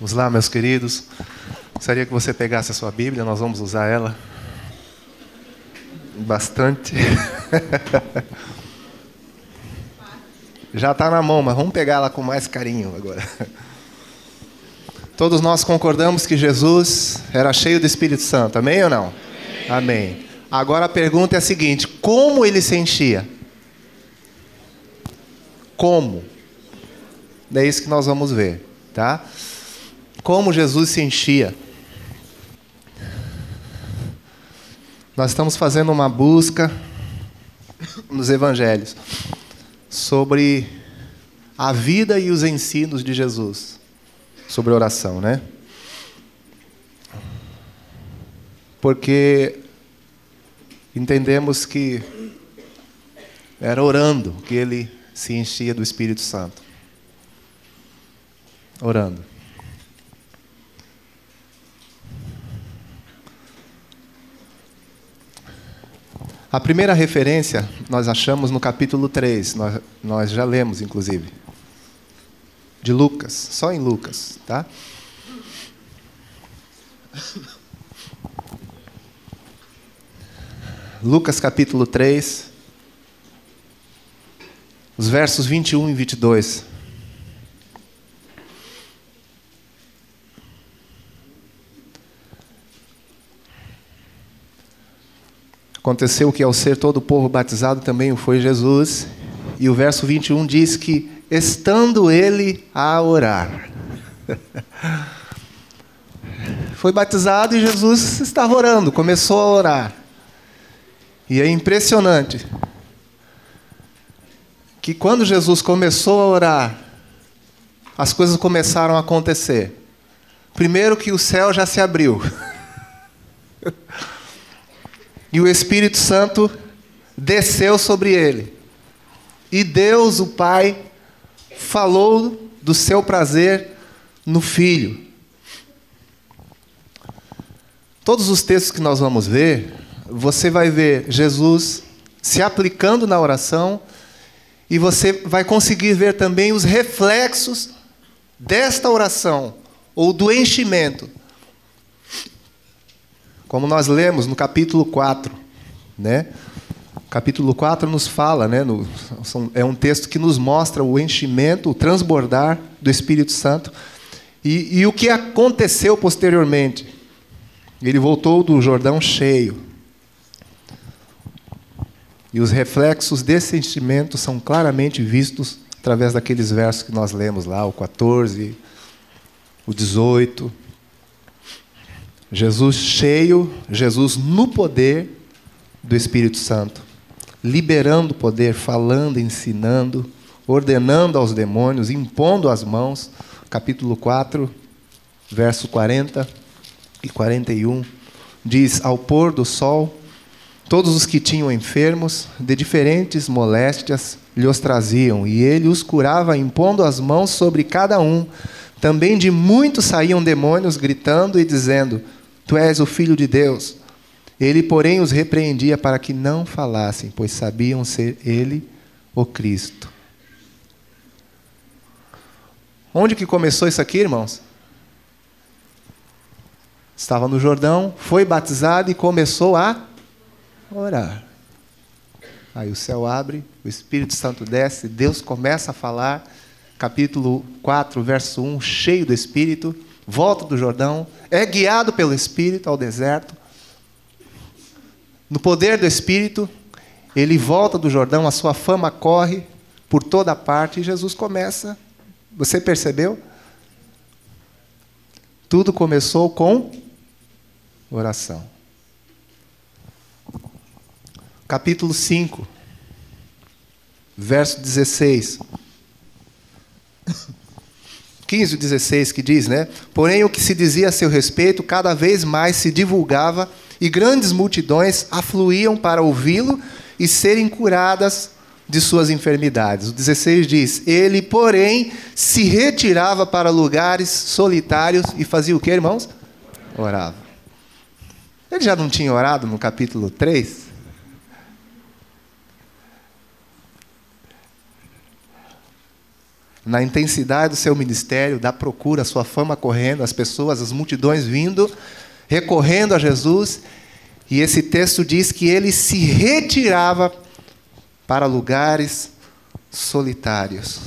Vamos lá, meus queridos. Gostaria que você pegasse a sua Bíblia, nós vamos usar ela bastante. Já está na mão, mas vamos pegar ela com mais carinho agora. Todos nós concordamos que Jesus era cheio do Espírito Santo, amém ou não? Amém. amém. Agora a pergunta é a seguinte: como ele se enchia? Como? É isso que nós vamos ver, tá? Como Jesus se enchia. Nós estamos fazendo uma busca nos evangelhos sobre a vida e os ensinos de Jesus sobre oração, né? Porque entendemos que era orando que ele se enchia do Espírito Santo. Orando. A primeira referência nós achamos no capítulo 3, nós, nós já lemos, inclusive, de Lucas, só em Lucas, tá? Lucas capítulo 3, os versos 21 e 22. Aconteceu que ao ser todo o povo batizado também o foi Jesus. E o verso 21 diz que, estando ele a orar. foi batizado e Jesus estava orando, começou a orar. E é impressionante que quando Jesus começou a orar, as coisas começaram a acontecer. Primeiro que o céu já se abriu. E o Espírito Santo desceu sobre ele. E Deus, o Pai, falou do seu prazer no Filho. Todos os textos que nós vamos ver, você vai ver Jesus se aplicando na oração e você vai conseguir ver também os reflexos desta oração ou do enchimento como nós lemos no capítulo 4, né? capítulo 4 nos fala, né, no, é um texto que nos mostra o enchimento, o transbordar do Espírito Santo e, e o que aconteceu posteriormente. Ele voltou do Jordão cheio. E os reflexos desse enchimento são claramente vistos através daqueles versos que nós lemos lá, o 14, o 18. Jesus cheio, Jesus no poder do Espírito Santo, liberando o poder, falando, ensinando, ordenando aos demônios, impondo as mãos. Capítulo 4, verso 40 e 41 diz: Ao pôr do sol, todos os que tinham enfermos de diferentes moléstias lhe os traziam, e ele os curava impondo as mãos sobre cada um. Também de muitos saíam demônios gritando e dizendo: Tu és o filho de Deus. Ele, porém, os repreendia para que não falassem, pois sabiam ser ele o Cristo. Onde que começou isso aqui, irmãos? Estava no Jordão, foi batizado e começou a orar. Aí o céu abre, o Espírito Santo desce, Deus começa a falar, capítulo 4, verso 1, cheio do Espírito volta do Jordão, é guiado pelo Espírito ao deserto. No poder do Espírito, ele volta do Jordão, a sua fama corre por toda parte e Jesus começa. Você percebeu? Tudo começou com oração. Capítulo 5, verso 16. 15, 16, que diz, né? Porém, o que se dizia a seu respeito cada vez mais se divulgava e grandes multidões afluíam para ouvi-lo e serem curadas de suas enfermidades. O 16 diz: Ele, porém, se retirava para lugares solitários e fazia o que, irmãos? Orava. Ele já não tinha orado no capítulo 3? Na intensidade do seu ministério, da procura, a sua fama correndo, as pessoas, as multidões vindo, recorrendo a Jesus, e esse texto diz que ele se retirava para lugares solitários.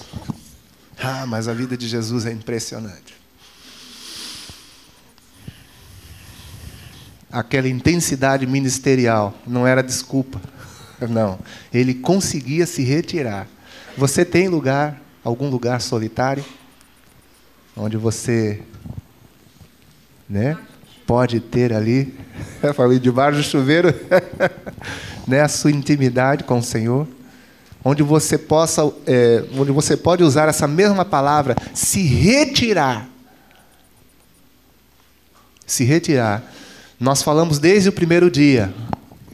Ah, mas a vida de Jesus é impressionante. Aquela intensidade ministerial não era desculpa. Não, ele conseguia se retirar. Você tem lugar, algum lugar solitário onde você, né, pode ter ali, falei debaixo do chuveiro, né, a sua intimidade com o Senhor, onde você possa, é, onde você pode usar essa mesma palavra, se retirar, se retirar. Nós falamos desde o primeiro dia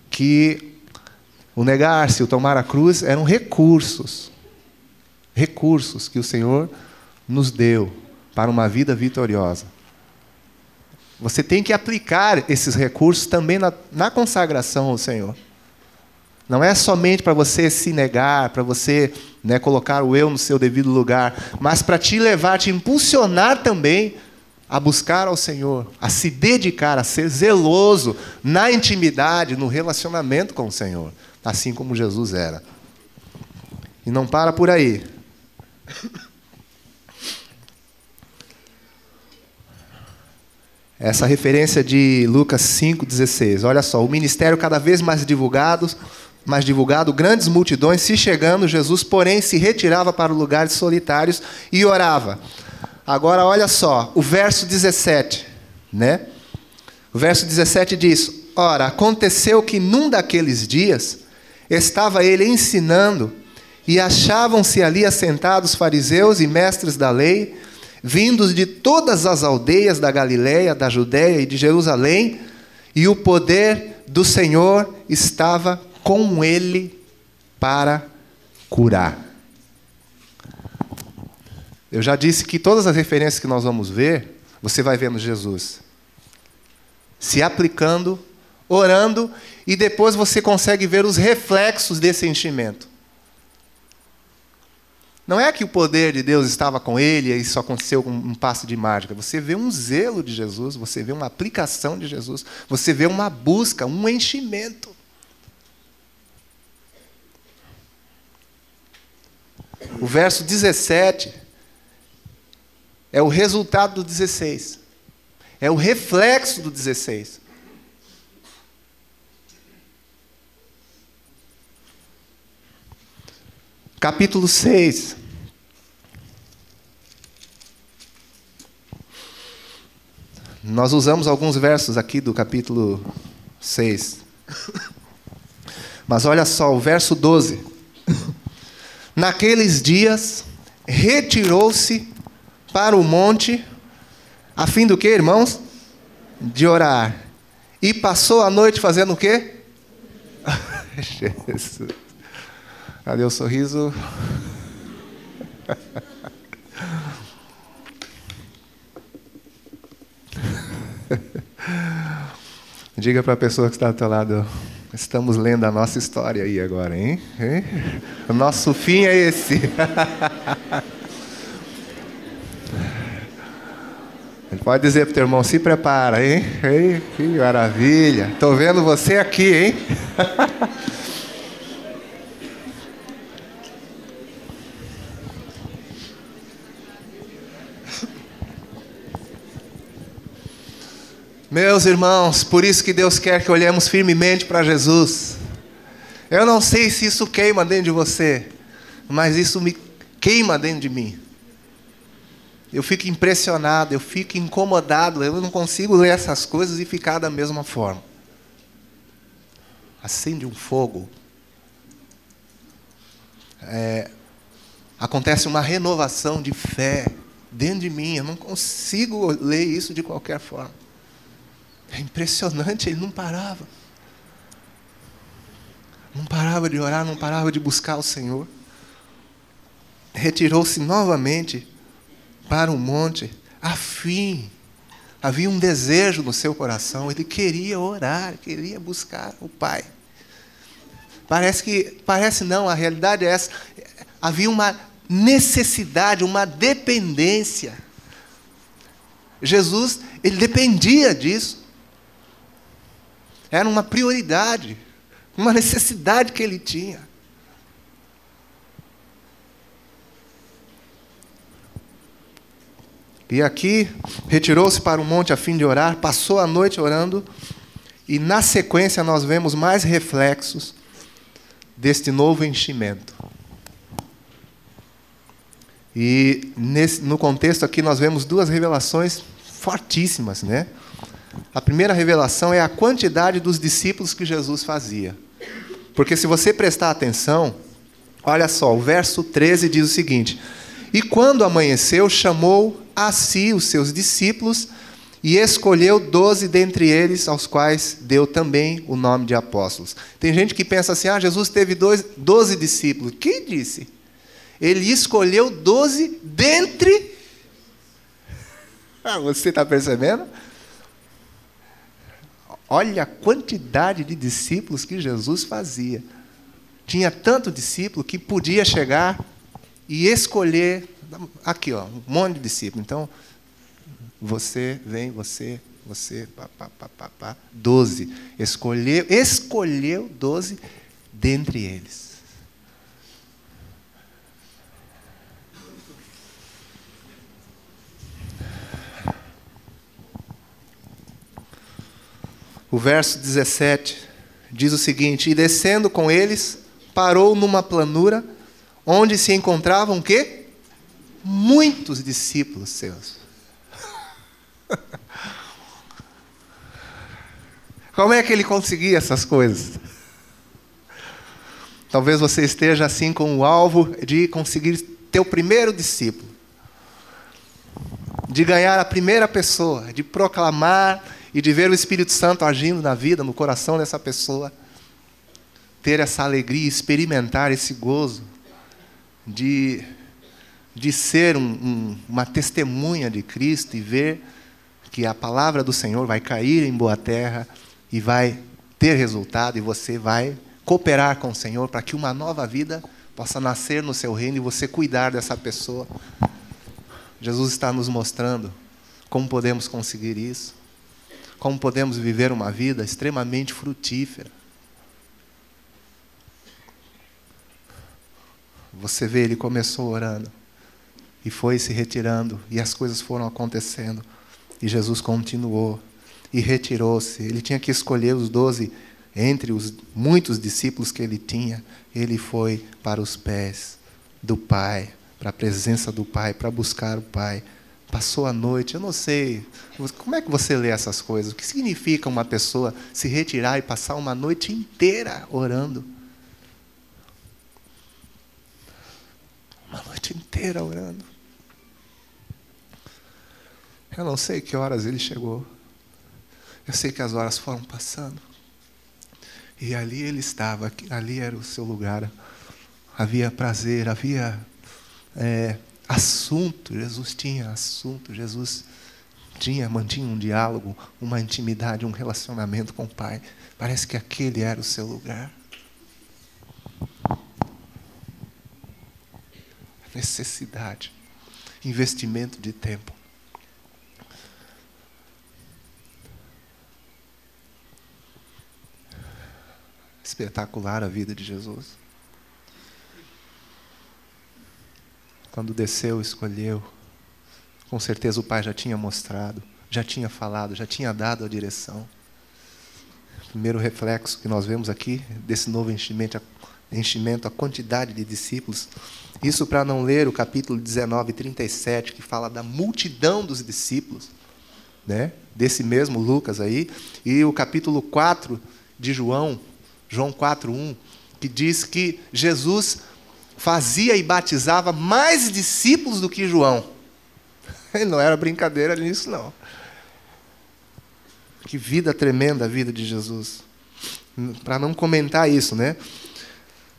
que o negar-se, o tomar a cruz eram recursos, recursos que o Senhor nos deu para uma vida vitoriosa. Você tem que aplicar esses recursos também na, na consagração ao Senhor. Não é somente para você se negar, para você né, colocar o eu no seu devido lugar, mas para te levar, te impulsionar também a buscar ao Senhor, a se dedicar, a ser zeloso na intimidade, no relacionamento com o Senhor, assim como Jesus era. E não para por aí. Essa referência de Lucas 5,16. Olha só, o ministério cada vez mais divulgado, mais divulgado, grandes multidões se chegando, Jesus, porém, se retirava para lugares solitários e orava. Agora, olha só, o verso 17, né? O verso 17 diz: Ora, aconteceu que num daqueles dias estava ele ensinando e achavam-se ali assentados fariseus e mestres da lei vindos de todas as aldeias da Galiléia, da Judéia e de Jerusalém, e o poder do Senhor estava com ele para curar. Eu já disse que todas as referências que nós vamos ver, você vai vendo Jesus se aplicando, orando, e depois você consegue ver os reflexos desse enchimento. Não é que o poder de Deus estava com ele e isso aconteceu com um passo de mágica. Você vê um zelo de Jesus, você vê uma aplicação de Jesus, você vê uma busca, um enchimento. O verso 17 é o resultado do 16. É o reflexo do 16. Capítulo 6. Nós usamos alguns versos aqui do capítulo 6. Mas olha só, o verso 12. Naqueles dias, retirou-se para o monte, a fim do que, irmãos? De orar. E passou a noite fazendo o quê? Jesus. Cadê o sorriso? Diga para a pessoa que está do teu lado, estamos lendo a nossa história aí agora, hein? hein? O nosso fim é esse. Pode dizer para o teu irmão, se prepara, hein? hein? Que maravilha. Estou vendo você aqui, hein? Meus irmãos, por isso que Deus quer que olhemos firmemente para Jesus. Eu não sei se isso queima dentro de você, mas isso me queima dentro de mim. Eu fico impressionado, eu fico incomodado, eu não consigo ler essas coisas e ficar da mesma forma. Acende um fogo. É, acontece uma renovação de fé dentro de mim. Eu não consigo ler isso de qualquer forma. É impressionante, ele não parava. Não parava de orar, não parava de buscar o Senhor. Retirou-se novamente para o monte, a fim. Havia um desejo no seu coração, ele queria orar, queria buscar o Pai. Parece que, parece não, a realidade é essa. Havia uma necessidade, uma dependência. Jesus, ele dependia disso. Era uma prioridade, uma necessidade que ele tinha. E aqui retirou-se para o monte a fim de orar, passou a noite orando, e na sequência nós vemos mais reflexos deste novo enchimento. E nesse, no contexto aqui nós vemos duas revelações fortíssimas, né? A primeira revelação é a quantidade dos discípulos que Jesus fazia. Porque se você prestar atenção, olha só, o verso 13 diz o seguinte: E quando amanheceu, chamou a si os seus discípulos e escolheu doze dentre eles, aos quais deu também o nome de apóstolos. Tem gente que pensa assim: ah, Jesus teve doze discípulos. Quem disse? Ele escolheu doze dentre. Ah, você está percebendo? Olha a quantidade de discípulos que Jesus fazia. Tinha tanto discípulo que podia chegar e escolher. Aqui, ó, um monte de discípulos. Então, você vem, você, você, pá, pá, pá. Escolheu, escolheu doze dentre eles. O verso 17 diz o seguinte: E descendo com eles, parou numa planura onde se encontravam quê? Muitos discípulos seus. Como é que ele conseguia essas coisas? Talvez você esteja assim com o alvo de conseguir ter o primeiro discípulo, de ganhar a primeira pessoa, de proclamar e de ver o Espírito Santo agindo na vida, no coração dessa pessoa, ter essa alegria, experimentar esse gozo de, de ser um, um, uma testemunha de Cristo e ver que a palavra do Senhor vai cair em boa terra e vai ter resultado e você vai cooperar com o Senhor para que uma nova vida possa nascer no seu reino e você cuidar dessa pessoa. Jesus está nos mostrando como podemos conseguir isso como podemos viver uma vida extremamente frutífera. Você vê, ele começou orando e foi se retirando, e as coisas foram acontecendo, e Jesus continuou e retirou-se. Ele tinha que escolher os doze entre os muitos discípulos que ele tinha, ele foi para os pés do Pai, para a presença do Pai, para buscar o Pai passou a noite, eu não sei. Como é que você lê essas coisas? O que significa uma pessoa se retirar e passar uma noite inteira orando? Uma noite inteira orando. Eu não sei que horas ele chegou. Eu sei que as horas foram passando. E ali ele estava, ali era o seu lugar. Havia prazer, havia é, assunto, Jesus tinha assunto, Jesus tinha, mantinha um diálogo, uma intimidade, um relacionamento com o Pai. Parece que aquele era o seu lugar. Necessidade, investimento de tempo. Espetacular a vida de Jesus. Quando desceu, escolheu. Com certeza o Pai já tinha mostrado, já tinha falado, já tinha dado a direção. primeiro reflexo que nós vemos aqui desse novo enchimento, enchimento, a quantidade de discípulos. Isso para não ler o capítulo 19, 37, que fala da multidão dos discípulos, né? desse mesmo Lucas aí, e o capítulo 4 de João, João 4, 1, que diz que Jesus fazia e batizava mais discípulos do que João. Não era brincadeira nisso, não. Que vida tremenda a vida de Jesus. Para não comentar isso, né?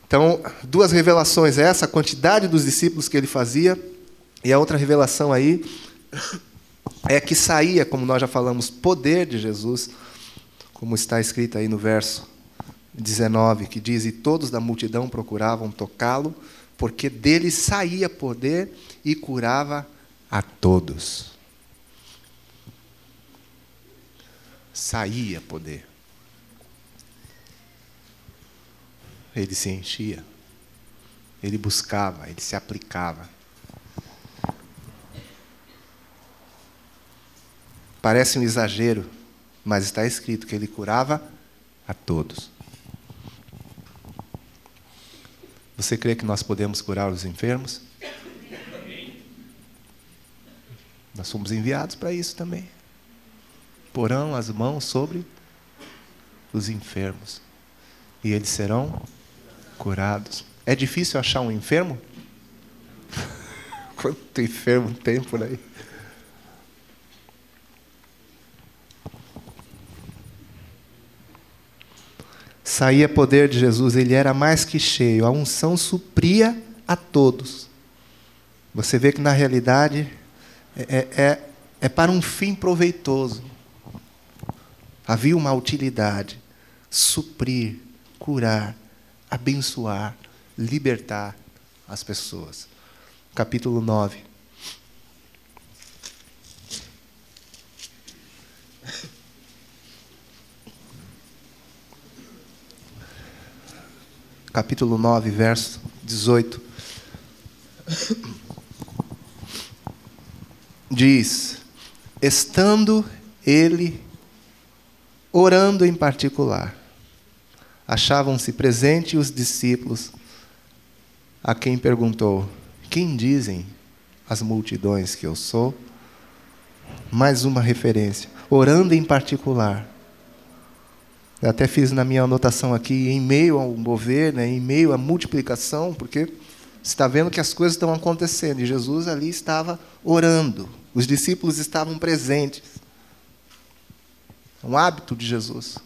Então, duas revelações. Essa, a quantidade dos discípulos que ele fazia, e a outra revelação aí é que saía, como nós já falamos, poder de Jesus, como está escrito aí no verso 19, que diz: E todos da multidão procuravam tocá-lo, porque dele saía poder e curava a todos. Saía poder. Ele se enchia, ele buscava, ele se aplicava. Parece um exagero, mas está escrito que ele curava a todos. Você crê que nós podemos curar os enfermos? Nós somos enviados para isso também. Porão as mãos sobre os enfermos e eles serão curados. É difícil achar um enfermo? Quanto enfermo tem por aí? Saía poder de Jesus, ele era mais que cheio, a unção supria a todos. Você vê que na realidade é, é, é, é para um fim proveitoso. Havia uma utilidade: suprir, curar, abençoar, libertar as pessoas. Capítulo 9. Capítulo 9, verso 18. Diz: Estando ele orando em particular, achavam-se presentes os discípulos, a quem perguntou: Quem dizem as multidões que eu sou? Mais uma referência. Orando em particular. Eu até fiz na minha anotação aqui, em meio ao mover, né, em meio à multiplicação, porque está vendo que as coisas estão acontecendo. E Jesus ali estava orando. Os discípulos estavam presentes. É um hábito de Jesus.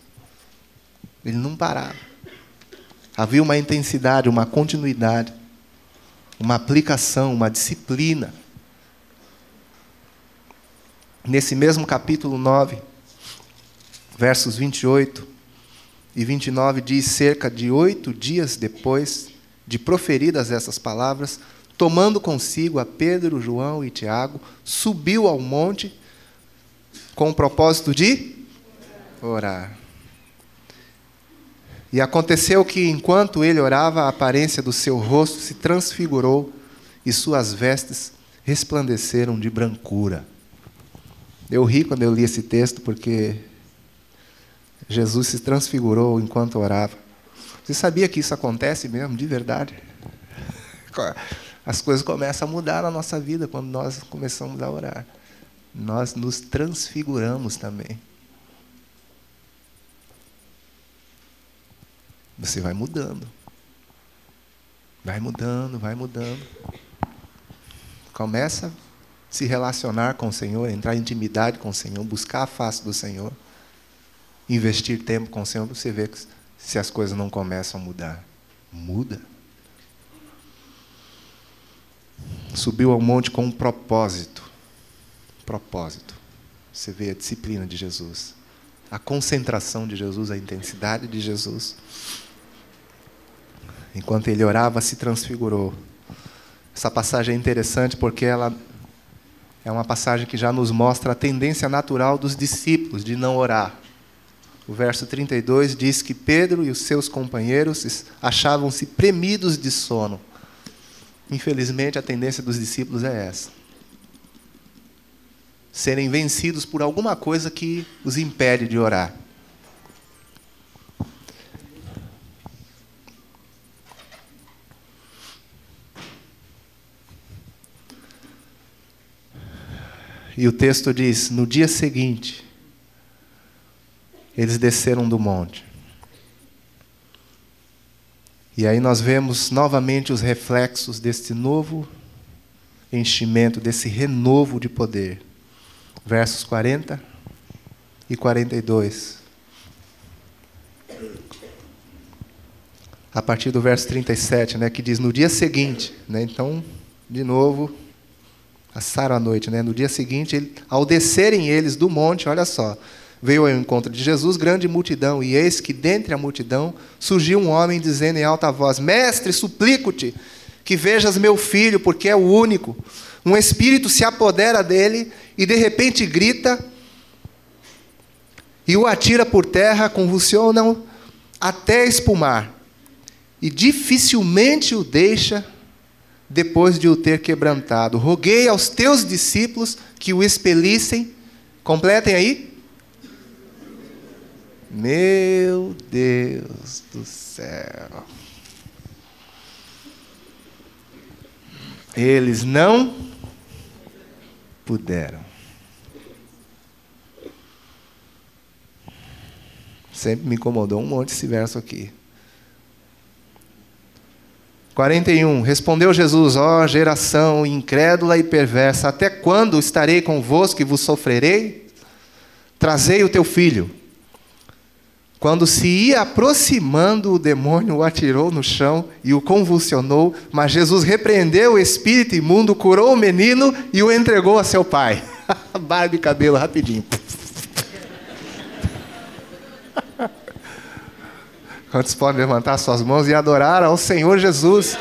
Ele não parava. Havia uma intensidade, uma continuidade, uma aplicação, uma disciplina. Nesse mesmo capítulo 9, versos 28 e 29 diz: cerca de oito dias depois de proferidas essas palavras, tomando consigo a Pedro, João e Tiago, subiu ao monte com o propósito de orar. E aconteceu que, enquanto ele orava, a aparência do seu rosto se transfigurou e suas vestes resplandeceram de brancura. Eu ri quando eu li esse texto, porque Jesus se transfigurou enquanto orava. Você sabia que isso acontece mesmo, de verdade? As coisas começam a mudar na nossa vida quando nós começamos a orar. Nós nos transfiguramos também. Você vai mudando. Vai mudando, vai mudando. Começa a se relacionar com o Senhor, entrar em intimidade com o Senhor, buscar a face do Senhor investir tempo com o Senhor, você vê se as coisas não começam a mudar. Muda. Subiu ao monte com um propósito. Propósito. Você vê a disciplina de Jesus, a concentração de Jesus, a intensidade de Jesus. Enquanto ele orava, se transfigurou. Essa passagem é interessante porque ela é uma passagem que já nos mostra a tendência natural dos discípulos de não orar. O verso 32 diz que Pedro e os seus companheiros achavam-se premidos de sono. Infelizmente, a tendência dos discípulos é essa. Serem vencidos por alguma coisa que os impede de orar. E o texto diz: no dia seguinte, eles desceram do monte. E aí nós vemos novamente os reflexos desse novo enchimento, desse renovo de poder. Versos 40 e 42. A partir do verso 37, né, que diz: No dia seguinte, né, então, de novo, passaram a noite, né, no dia seguinte, ao descerem eles do monte, olha só, Veio ao encontro de Jesus grande multidão, e eis que dentre a multidão surgiu um homem dizendo em alta voz: Mestre, suplico-te que vejas meu filho, porque é o único. Um espírito se apodera dele e de repente grita e o atira por terra, convulsiona-o até espumar. E dificilmente o deixa depois de o ter quebrantado. Roguei aos teus discípulos que o expelissem. Completem aí. Meu Deus do céu. Eles não puderam. Sempre me incomodou um monte esse verso aqui. 41. Respondeu Jesus: Ó oh, geração incrédula e perversa, até quando estarei convosco e vos sofrerei? Trazei o teu filho. Quando se ia aproximando, o demônio o atirou no chão e o convulsionou, mas Jesus repreendeu o espírito imundo, curou o menino e o entregou a seu pai. Barba e cabelo, rapidinho. Quantos podem levantar suas mãos e adorar ao Senhor Jesus?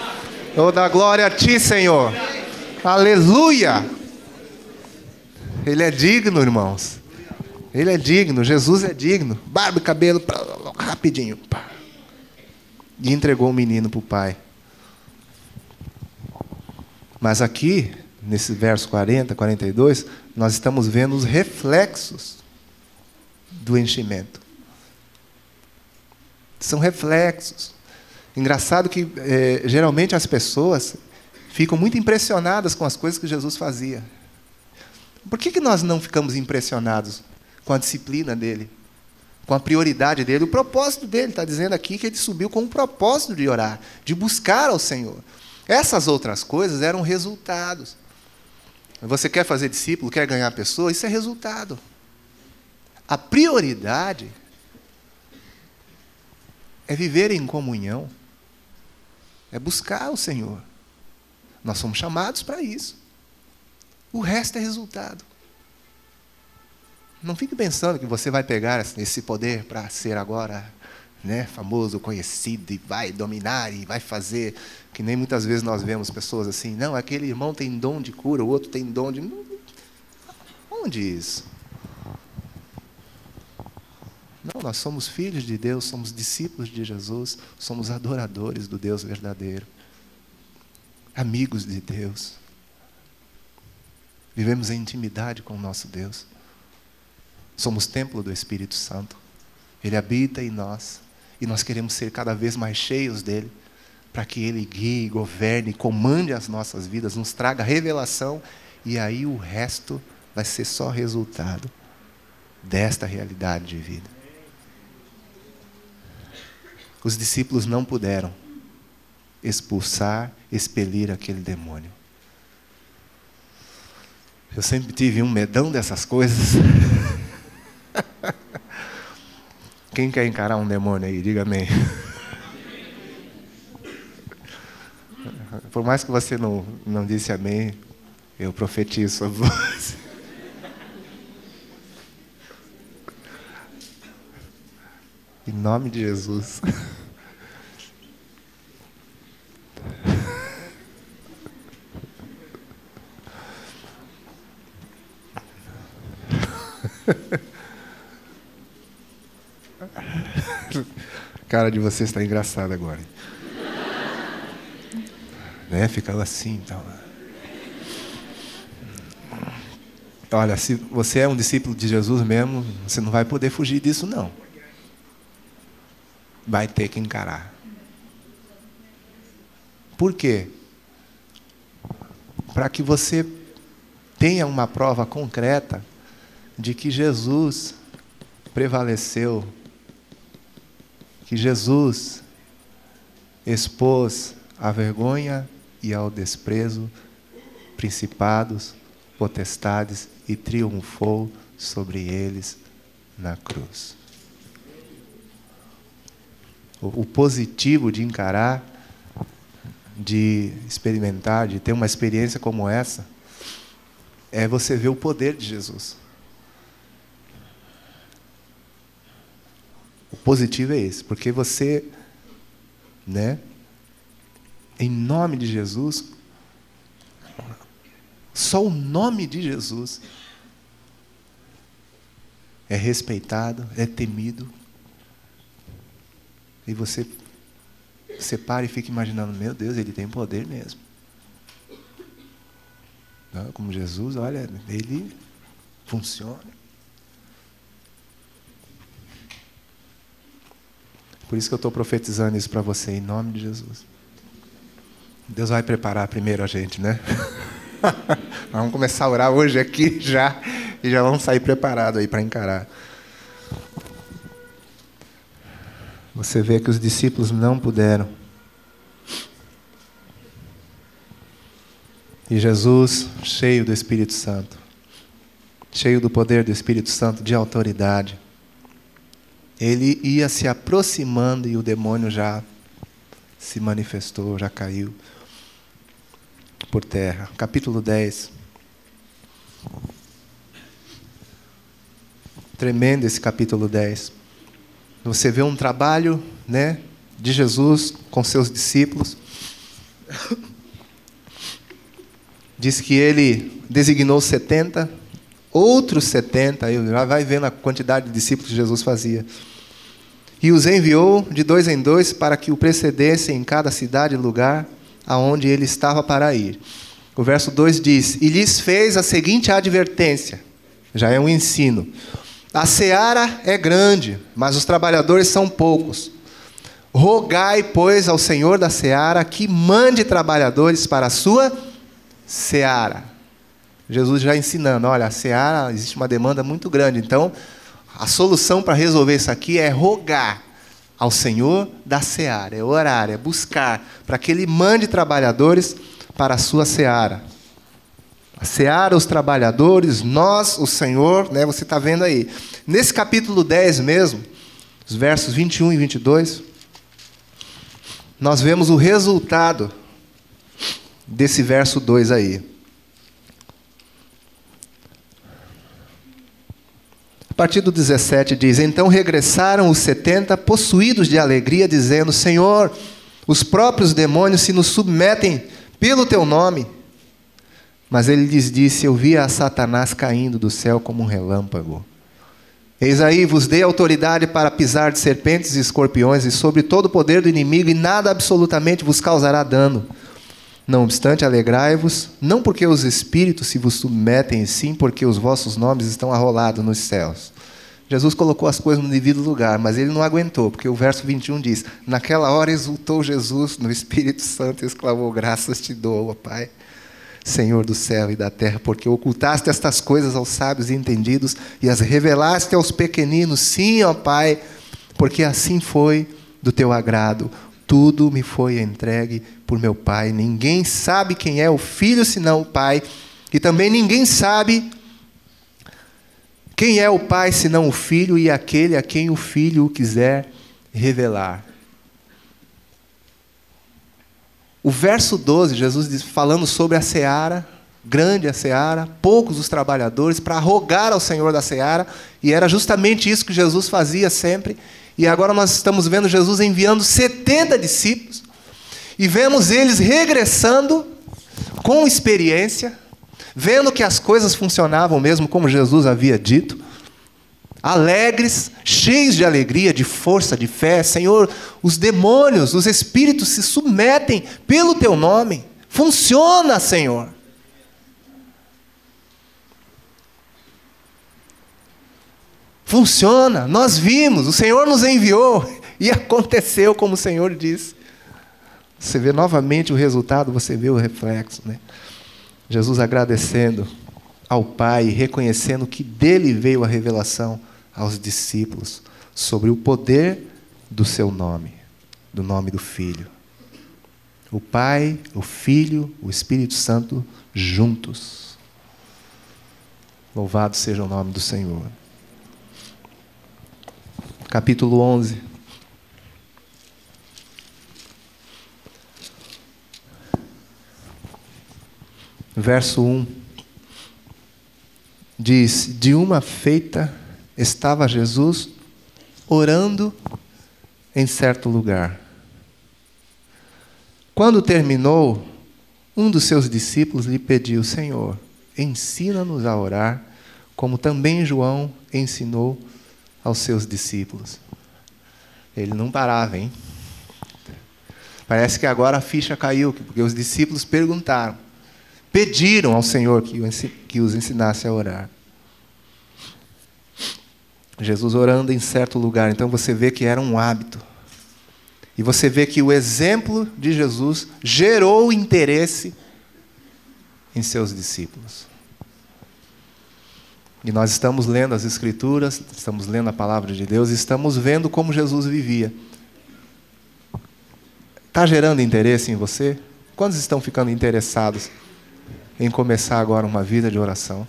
Oh, da glória a Ti, Senhor. Aleluia! Ele é digno, irmãos. Ele é digno, Jesus é digno. Barba e cabelo, rapidinho. E entregou o menino para o pai. Mas aqui, nesse verso 40, 42, nós estamos vendo os reflexos do enchimento. São reflexos. Engraçado que é, geralmente as pessoas ficam muito impressionadas com as coisas que Jesus fazia. Por que, que nós não ficamos impressionados com a disciplina dele, com a prioridade dele, o propósito dele? Está dizendo aqui que ele subiu com o propósito de orar, de buscar ao Senhor. Essas outras coisas eram resultados. Você quer fazer discípulo, quer ganhar pessoa, isso é resultado. A prioridade é viver em comunhão, é buscar o Senhor. Nós somos chamados para isso. O resto é resultado. Não fique pensando que você vai pegar esse poder para ser agora né, famoso, conhecido, e vai dominar, e vai fazer. Que nem muitas vezes nós vemos pessoas assim, não, aquele irmão tem dom de cura, o outro tem dom de. Onde isso? Não, nós somos filhos de Deus, somos discípulos de Jesus, somos adoradores do Deus verdadeiro, amigos de Deus. Vivemos em intimidade com o nosso Deus. Somos templo do Espírito Santo. Ele habita em nós e nós queremos ser cada vez mais cheios dele, para que ele guie, governe, comande as nossas vidas, nos traga revelação e aí o resto vai ser só resultado desta realidade de vida. Os discípulos não puderam expulsar, expelir aquele demônio. Eu sempre tive um medão dessas coisas. Quem quer encarar um demônio aí? Diga amém. Por mais que você não, não disse amém, eu profetizo sobre você. Em nome de Jesus. Cara de vocês está engraçada agora. né? Ficava assim então. Olha, se você é um discípulo de Jesus mesmo, você não vai poder fugir disso não vai ter que encarar. Por quê? Para que você tenha uma prova concreta de que Jesus prevaleceu, que Jesus expôs à vergonha e ao desprezo principados, potestades e triunfou sobre eles na cruz o, positivo de encarar, de experimentar, de ter uma experiência como essa, é você ver o poder de Jesus. O positivo é esse, porque você, né, em nome de Jesus, só o nome de Jesus é respeitado, é temido. E você você para e fica imaginando, meu Deus, ele tem poder mesmo. Como Jesus, olha, ele funciona. Por isso que eu estou profetizando isso para você, em nome de Jesus. Deus vai preparar primeiro a gente, né? vamos começar a orar hoje aqui já, e já vamos sair preparados aí para encarar. Você vê que os discípulos não puderam. E Jesus, cheio do Espírito Santo, cheio do poder do Espírito Santo, de autoridade, ele ia se aproximando e o demônio já se manifestou, já caiu por terra. Capítulo 10. Tremendo esse capítulo 10. Você vê um trabalho, né, de Jesus com seus discípulos. Diz que ele designou 70, outros 70, aí já vai vendo a quantidade de discípulos que Jesus fazia. E os enviou de dois em dois para que o precedessem em cada cidade e lugar aonde ele estava para ir. O verso 2 diz: E lhes fez a seguinte advertência, já é um ensino: A seara é grande, mas os trabalhadores são poucos. Rogai, pois, ao Senhor da seara que mande trabalhadores para a sua seara. Jesus já ensinando, olha, a seara existe uma demanda muito grande, então a solução para resolver isso aqui é rogar ao Senhor da seara, é orar, é buscar para que Ele mande trabalhadores para a sua seara. A seara, os trabalhadores, nós, o Senhor, né, você está vendo aí. Nesse capítulo 10 mesmo, os versos 21 e 22, nós vemos o resultado desse verso 2 aí. Partir do 17 diz: Então regressaram os setenta, possuídos de alegria, dizendo: Senhor, os próprios demônios se nos submetem pelo teu nome. Mas ele lhes disse: Eu via a Satanás caindo do céu como um relâmpago. Eis aí, vos dei autoridade para pisar de serpentes e escorpiões e sobre todo o poder do inimigo, e nada absolutamente vos causará dano. Não obstante, alegrai-vos, não porque os espíritos se vos submetem, sim porque os vossos nomes estão arrolados nos céus. Jesus colocou as coisas no devido lugar, mas ele não aguentou, porque o verso 21 diz: Naquela hora exultou Jesus no Espírito Santo e exclamou: Graças te dou, ó Pai, Senhor do céu e da terra, porque ocultaste estas coisas aos sábios e entendidos e as revelaste aos pequeninos. Sim, ó Pai, porque assim foi do teu agrado tudo me foi entregue por meu Pai. Ninguém sabe quem é o Filho senão o Pai, e também ninguém sabe quem é o Pai senão o Filho e aquele a quem o Filho quiser revelar. O verso 12, Jesus diz, falando sobre a seara, grande a seara, poucos os trabalhadores, para rogar ao Senhor da seara, e era justamente isso que Jesus fazia sempre. E agora nós estamos vendo Jesus enviando 70 discípulos e vemos eles regressando com experiência, vendo que as coisas funcionavam mesmo como Jesus havia dito, alegres, cheios de alegria, de força, de fé. Senhor, os demônios, os espíritos se submetem pelo teu nome. Funciona, Senhor. Funciona, nós vimos, o Senhor nos enviou e aconteceu como o Senhor disse. Você vê novamente o resultado, você vê o reflexo. Né? Jesus agradecendo ao Pai, reconhecendo que dele veio a revelação aos discípulos sobre o poder do seu nome, do nome do Filho. O Pai, o Filho, o Espírito Santo juntos. Louvado seja o nome do Senhor capítulo 11. Verso 1 diz: De uma feita estava Jesus orando em certo lugar. Quando terminou, um dos seus discípulos lhe pediu: Senhor, ensina-nos a orar, como também João ensinou aos seus discípulos. Ele não parava, hein? Parece que agora a ficha caiu, porque os discípulos perguntaram, pediram ao Senhor que os ensinasse a orar. Jesus orando em certo lugar, então você vê que era um hábito. E você vê que o exemplo de Jesus gerou interesse em seus discípulos. E nós estamos lendo as Escrituras, estamos lendo a palavra de Deus, estamos vendo como Jesus vivia. Está gerando interesse em você? Quantos estão ficando interessados em começar agora uma vida de oração,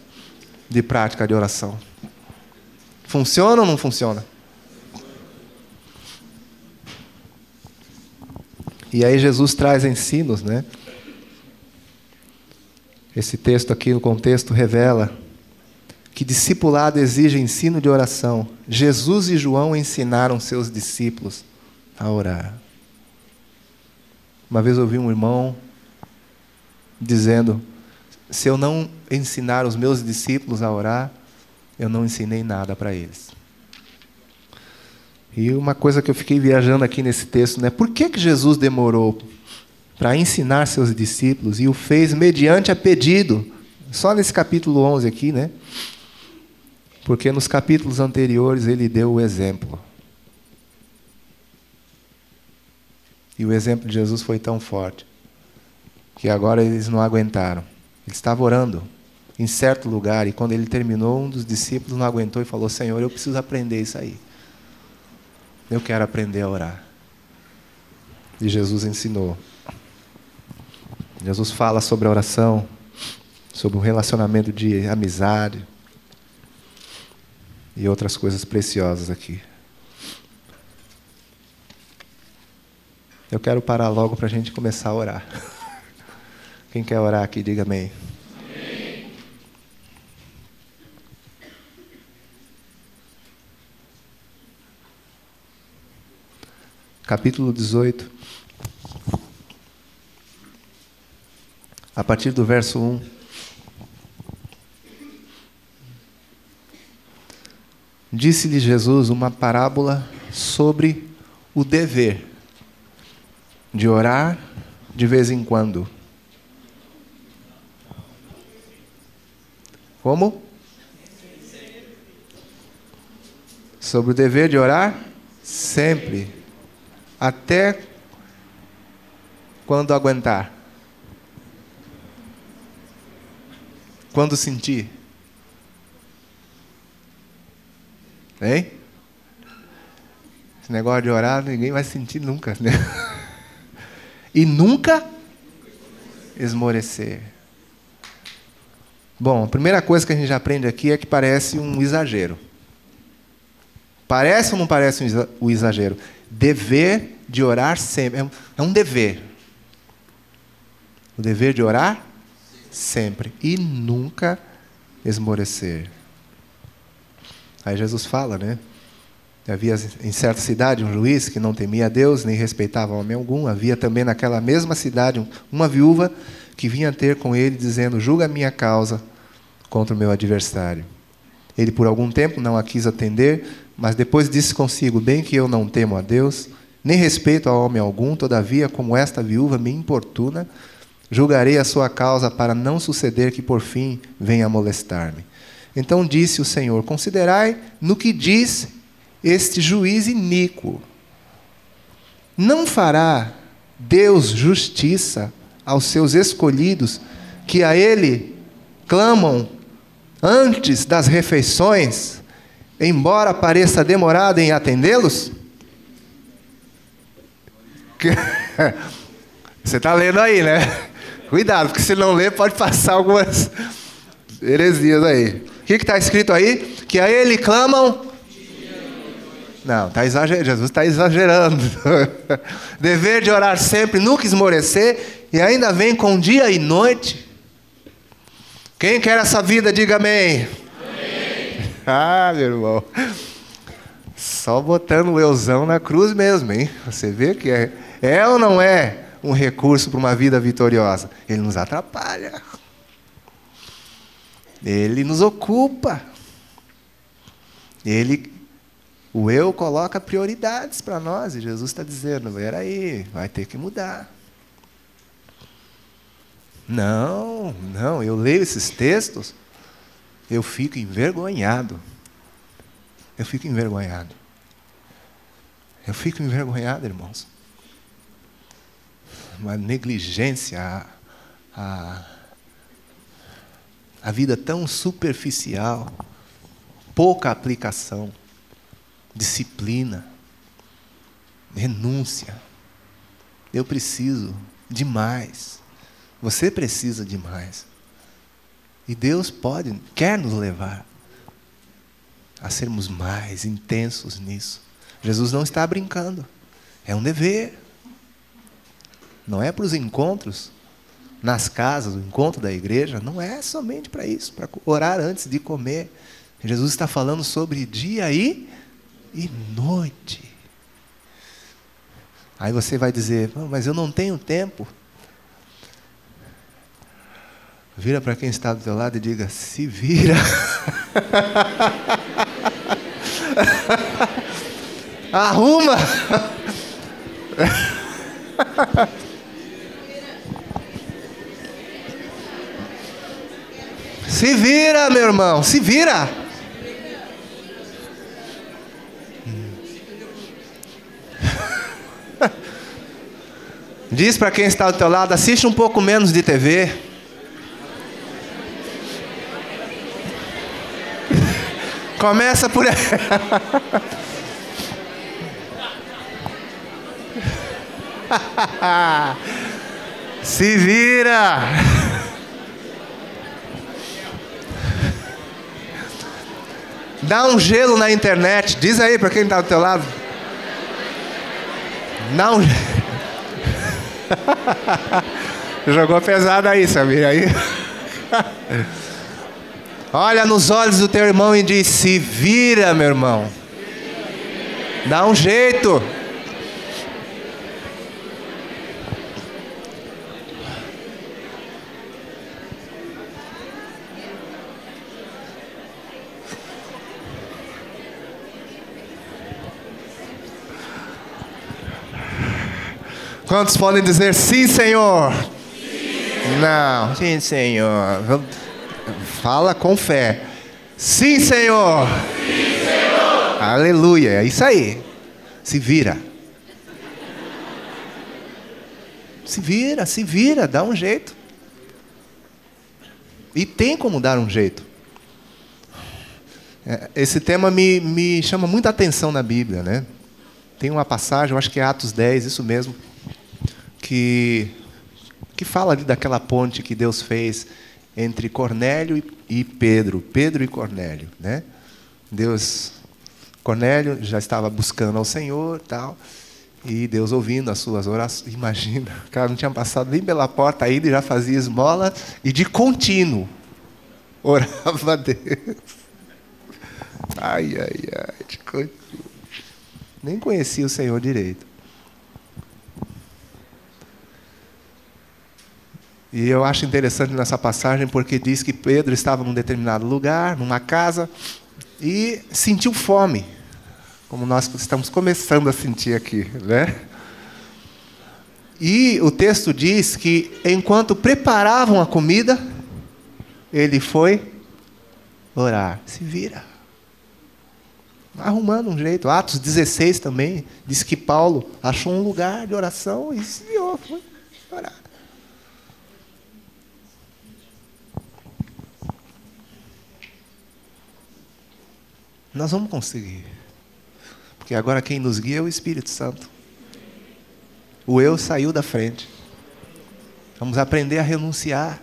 de prática de oração? Funciona ou não funciona? E aí Jesus traz ensinos, né? Esse texto aqui no contexto revela que discipulado exige ensino de oração. Jesus e João ensinaram seus discípulos a orar. Uma vez ouvi um irmão dizendo: se eu não ensinar os meus discípulos a orar, eu não ensinei nada para eles. E uma coisa que eu fiquei viajando aqui nesse texto, né? Por que, que Jesus demorou para ensinar seus discípulos e o fez mediante a pedido? Só nesse capítulo 11 aqui, né? Porque nos capítulos anteriores ele deu o exemplo. E o exemplo de Jesus foi tão forte que agora eles não aguentaram. Ele estava orando em certo lugar e quando ele terminou, um dos discípulos não aguentou e falou: Senhor, eu preciso aprender isso aí. Eu quero aprender a orar. E Jesus ensinou. Jesus fala sobre a oração, sobre o relacionamento de amizade e outras coisas preciosas aqui. Eu quero parar logo para a gente começar a orar. Quem quer orar aqui, diga amém. Capítulo 18. A partir do verso 1. Disse-lhe Jesus uma parábola sobre o dever de orar de vez em quando. Como? Sobre o dever de orar sempre, até quando aguentar. Quando sentir. Hein? Esse negócio de orar ninguém vai sentir nunca. Né? e nunca esmorecer. Bom, a primeira coisa que a gente aprende aqui é que parece um exagero. Parece ou não parece um exagero? Dever de orar sempre. É um é dever. O dever de orar sempre. E nunca esmorecer. Aí Jesus fala, né? Havia em certa cidade um juiz que não temia a Deus, nem respeitava homem algum. Havia também naquela mesma cidade uma viúva que vinha ter com ele, dizendo: Julga a minha causa contra o meu adversário. Ele por algum tempo não a quis atender, mas depois disse consigo: Bem que eu não temo a Deus, nem respeito a homem algum, todavia, como esta viúva me importuna, julgarei a sua causa para não suceder que por fim venha molestar-me. Então disse o Senhor: Considerai no que diz este juiz iníquo. Não fará Deus justiça aos seus escolhidos, que a Ele clamam antes das refeições, embora pareça demorado em atendê-los? Você está lendo aí, né? Cuidado, porque se não ler, pode passar algumas heresias aí. Que está escrito aí? Que a ele clamam não, tá exager... Jesus está exagerando. Dever de orar sempre, nunca esmorecer, e ainda vem com dia e noite. Quem quer essa vida, diga amém. amém. Ah, meu irmão. Só botando o euzão na cruz mesmo, hein? Você vê que é, é ou não é um recurso para uma vida vitoriosa? Ele nos atrapalha. Ele nos ocupa. Ele, o eu coloca prioridades para nós e Jesus está dizendo: aí, vai ter que mudar. Não, não, eu leio esses textos, eu fico envergonhado. Eu fico envergonhado. Eu fico envergonhado, irmãos. Uma negligência, a, a, a vida tão superficial, pouca aplicação, disciplina, renúncia. Eu preciso demais. Você precisa demais. E Deus pode, quer nos levar a sermos mais intensos nisso. Jesus não está brincando. É um dever. Não é para os encontros nas casas, o encontro da igreja, não é somente para isso, para orar antes de comer. Jesus está falando sobre dia e, e noite. Aí você vai dizer, mas eu não tenho tempo. Vira para quem está do teu lado e diga: se vira. Arruma! Se vira, meu irmão, se vira. Diz para quem está do teu lado, assiste um pouco menos de TV. Começa por. Se vira! Dá um gelo na internet. Diz aí para quem está do teu lado. Dá um. Jogou pesado aí, sabia? Aí. Olha nos olhos do teu irmão e diz: Se vira, meu irmão. Dá um jeito. Quantos podem dizer sim, Senhor? Sim. Não, sim, Senhor. Fala com fé. Sim, Senhor. Sim, Senhor. Aleluia. É isso aí. Se vira. Se vira, se vira, dá um jeito. E tem como dar um jeito. É, esse tema me, me chama muita atenção na Bíblia, né? Tem uma passagem, eu acho que é Atos 10, isso mesmo, que, que fala ali daquela ponte que Deus fez entre Cornélio e Pedro, Pedro e Cornélio, né? Deus, Cornélio já estava buscando ao Senhor, tal, e Deus ouvindo as suas orações. Imagina, o cara não tinha passado nem pela porta ainda e já fazia esmola e de contínuo orava a Deus. Ai, ai, ai, de contínuo. Nem conhecia o Senhor direito. E eu acho interessante nessa passagem porque diz que Pedro estava num determinado lugar, numa casa, e sentiu fome, como nós estamos começando a sentir aqui, né? E o texto diz que enquanto preparavam a comida, ele foi orar. Se vira. Arrumando um jeito. Atos 16 também diz que Paulo achou um lugar de oração e se virou, foi orar. Nós vamos conseguir. Porque agora quem nos guia é o Espírito Santo. O eu saiu da frente. Vamos aprender a renunciar.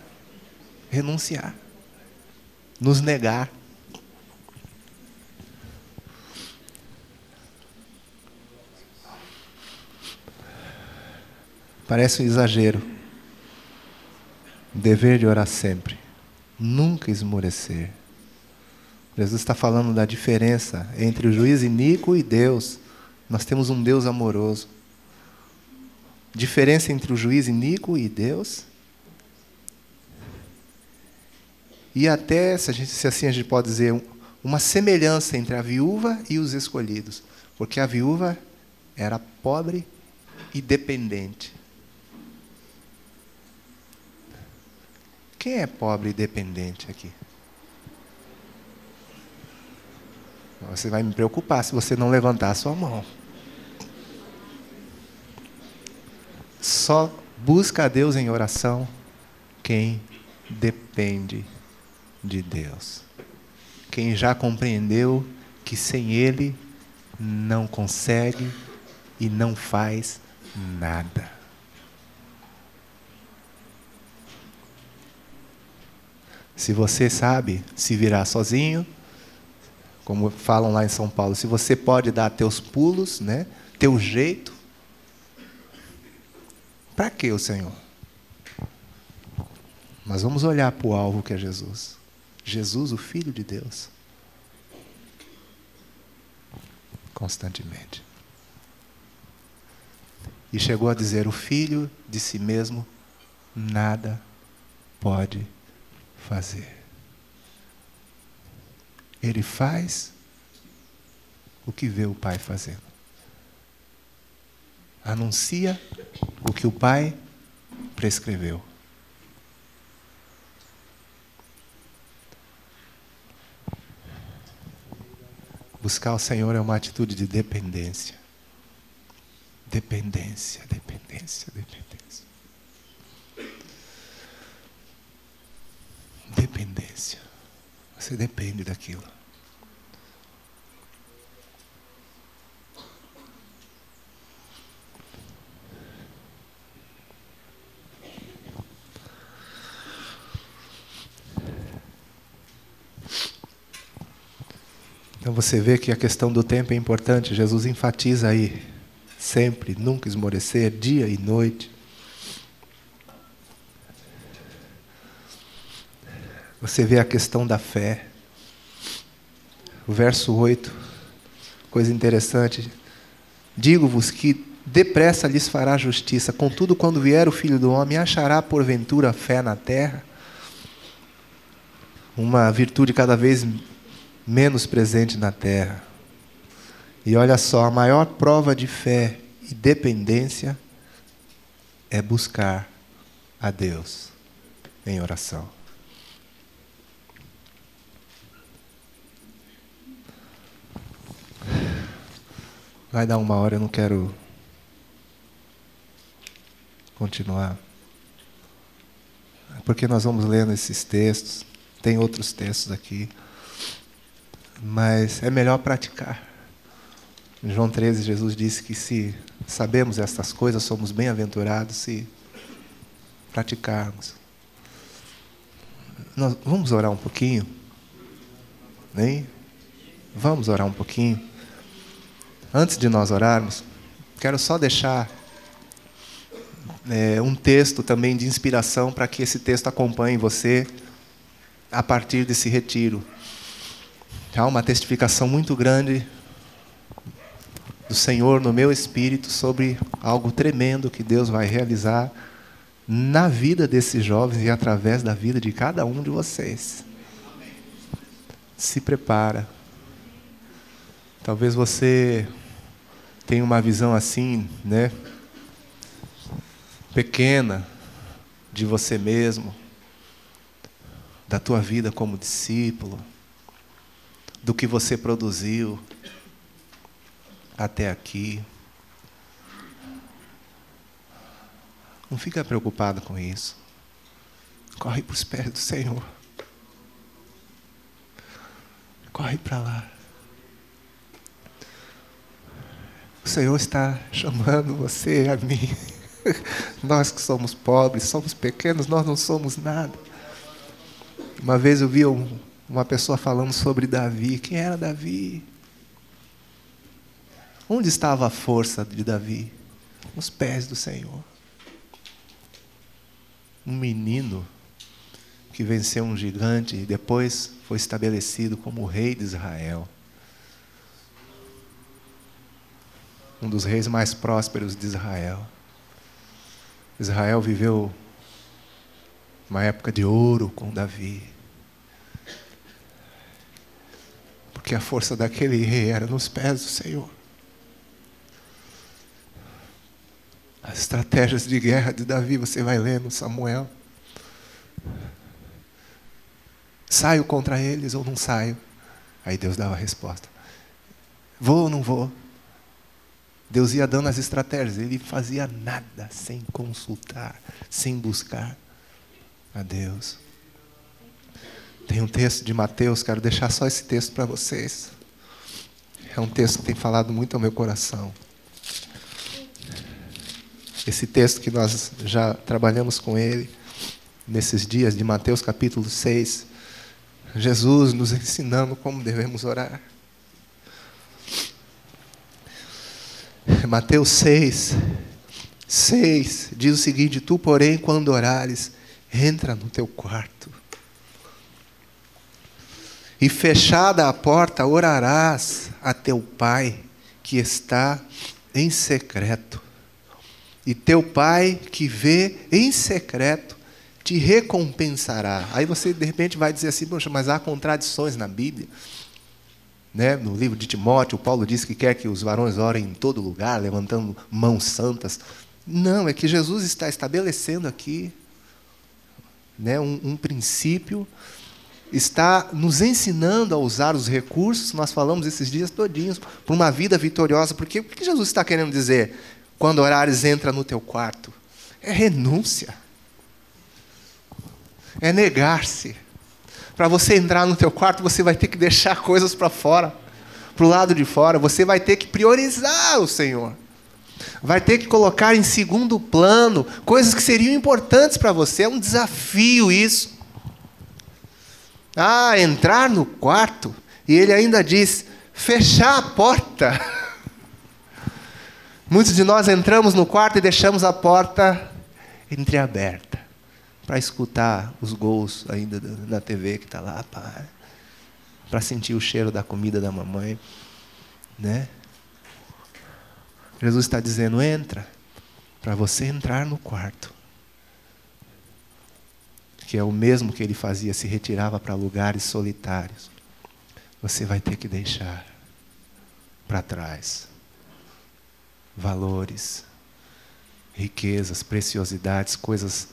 Renunciar. Nos negar. Parece um exagero. Dever de orar sempre. Nunca esmorecer. Jesus está falando da diferença entre o juiz iníquo e Deus. Nós temos um Deus amoroso. Diferença entre o juiz iníquo e Deus? E até, se, gente, se assim a gente pode dizer, uma semelhança entre a viúva e os escolhidos. Porque a viúva era pobre e dependente. Quem é pobre e dependente aqui? Você vai me preocupar se você não levantar a sua mão. Só busca a Deus em oração quem depende de Deus. Quem já compreendeu que sem Ele não consegue e não faz nada. Se você sabe se virar sozinho, como falam lá em São Paulo, se você pode dar teus pulos, né, teu jeito, para que o Senhor? Mas vamos olhar para o alvo que é Jesus. Jesus, o Filho de Deus. Constantemente. E chegou a dizer: O filho de si mesmo nada pode fazer. Ele faz o que vê o pai fazendo. Anuncia o que o pai prescreveu. Buscar o Senhor é uma atitude de dependência. Dependência, dependência, dependência. Dependência. Você depende daquilo. Então você vê que a questão do tempo é importante. Jesus enfatiza aí sempre, nunca esmorecer, dia e noite. Você vê a questão da fé. O verso 8, coisa interessante. Digo-vos que depressa lhes fará justiça, contudo, quando vier o filho do homem, achará porventura fé na terra? Uma virtude cada vez menos presente na terra. E olha só, a maior prova de fé e dependência é buscar a Deus em oração. Vai dar uma hora, eu não quero continuar. Porque nós vamos lendo esses textos, tem outros textos aqui. Mas é melhor praticar. Em João 13, Jesus disse que se sabemos estas coisas, somos bem-aventurados se praticarmos. Nós vamos orar um pouquinho? Nem? Vamos orar um pouquinho. Antes de nós orarmos, quero só deixar é, um texto também de inspiração para que esse texto acompanhe você a partir desse retiro. Há uma testificação muito grande do Senhor no meu espírito sobre algo tremendo que Deus vai realizar na vida desses jovens e através da vida de cada um de vocês. Se prepara. Talvez você tenha uma visão assim, né? Pequena de você mesmo, da tua vida como discípulo do que você produziu até aqui. Não fica preocupado com isso. Corre para os pés do Senhor. Corre para lá. O Senhor está chamando você a mim. Nós que somos pobres, somos pequenos, nós não somos nada. Uma vez eu vi um, uma pessoa falando sobre Davi. Quem era Davi? Onde estava a força de Davi? Nos pés do Senhor. Um menino que venceu um gigante e depois foi estabelecido como rei de Israel. Um dos reis mais prósperos de Israel. Israel viveu uma época de ouro com Davi. Porque a força daquele rei era nos pés do Senhor. As estratégias de guerra de Davi, você vai ler no Samuel. Saio contra eles ou não saio? Aí Deus dava a resposta. Vou ou não vou? Deus ia dando as estratégias, ele fazia nada sem consultar, sem buscar a Deus. Tem um texto de Mateus, quero deixar só esse texto para vocês. É um texto que tem falado muito ao meu coração. Esse texto que nós já trabalhamos com ele nesses dias de Mateus capítulo 6. Jesus nos ensinando como devemos orar. Mateus 6, 6 diz o seguinte: Tu, porém, quando orares, entra no teu quarto. E fechada a porta, orarás a teu pai que está em secreto. E teu pai que vê em secreto te recompensará. Aí você de repente vai dizer assim: Poxa, mas há contradições na Bíblia. Né? No livro de Timóteo, Paulo diz que quer que os varões orem em todo lugar, levantando mãos santas. Não, é que Jesus está estabelecendo aqui né, um, um princípio, está nos ensinando a usar os recursos, nós falamos esses dias todinhos, para uma vida vitoriosa. Porque o que Jesus está querendo dizer? Quando orares, entra no teu quarto. É renúncia. É negar-se para você entrar no teu quarto, você vai ter que deixar coisas para fora, para o lado de fora. Você vai ter que priorizar o Senhor. Vai ter que colocar em segundo plano coisas que seriam importantes para você. É um desafio isso. Ah, entrar no quarto. E ele ainda diz: fechar a porta. Muitos de nós entramos no quarto e deixamos a porta entreaberta para escutar os gols ainda da TV que está lá, para sentir o cheiro da comida da mamãe, né? Jesus está dizendo: entra, para você entrar no quarto, que é o mesmo que ele fazia, se retirava para lugares solitários. Você vai ter que deixar para trás valores, riquezas, preciosidades, coisas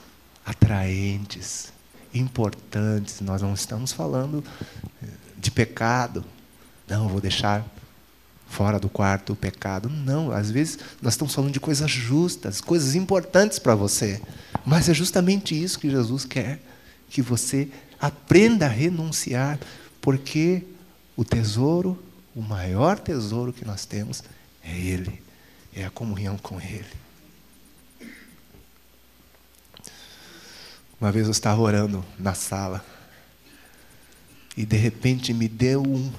atraentes, importantes. Nós não estamos falando eh, de pecado. Não, vou deixar fora do quarto o pecado. Não, às vezes nós estamos falando de coisas justas, coisas importantes para você. Mas é justamente isso que Jesus quer, que você aprenda a renunciar, porque o tesouro, o maior tesouro que nós temos é Ele, é a comunhão com Ele. Uma vez eu estava orando na sala e de repente me deu um,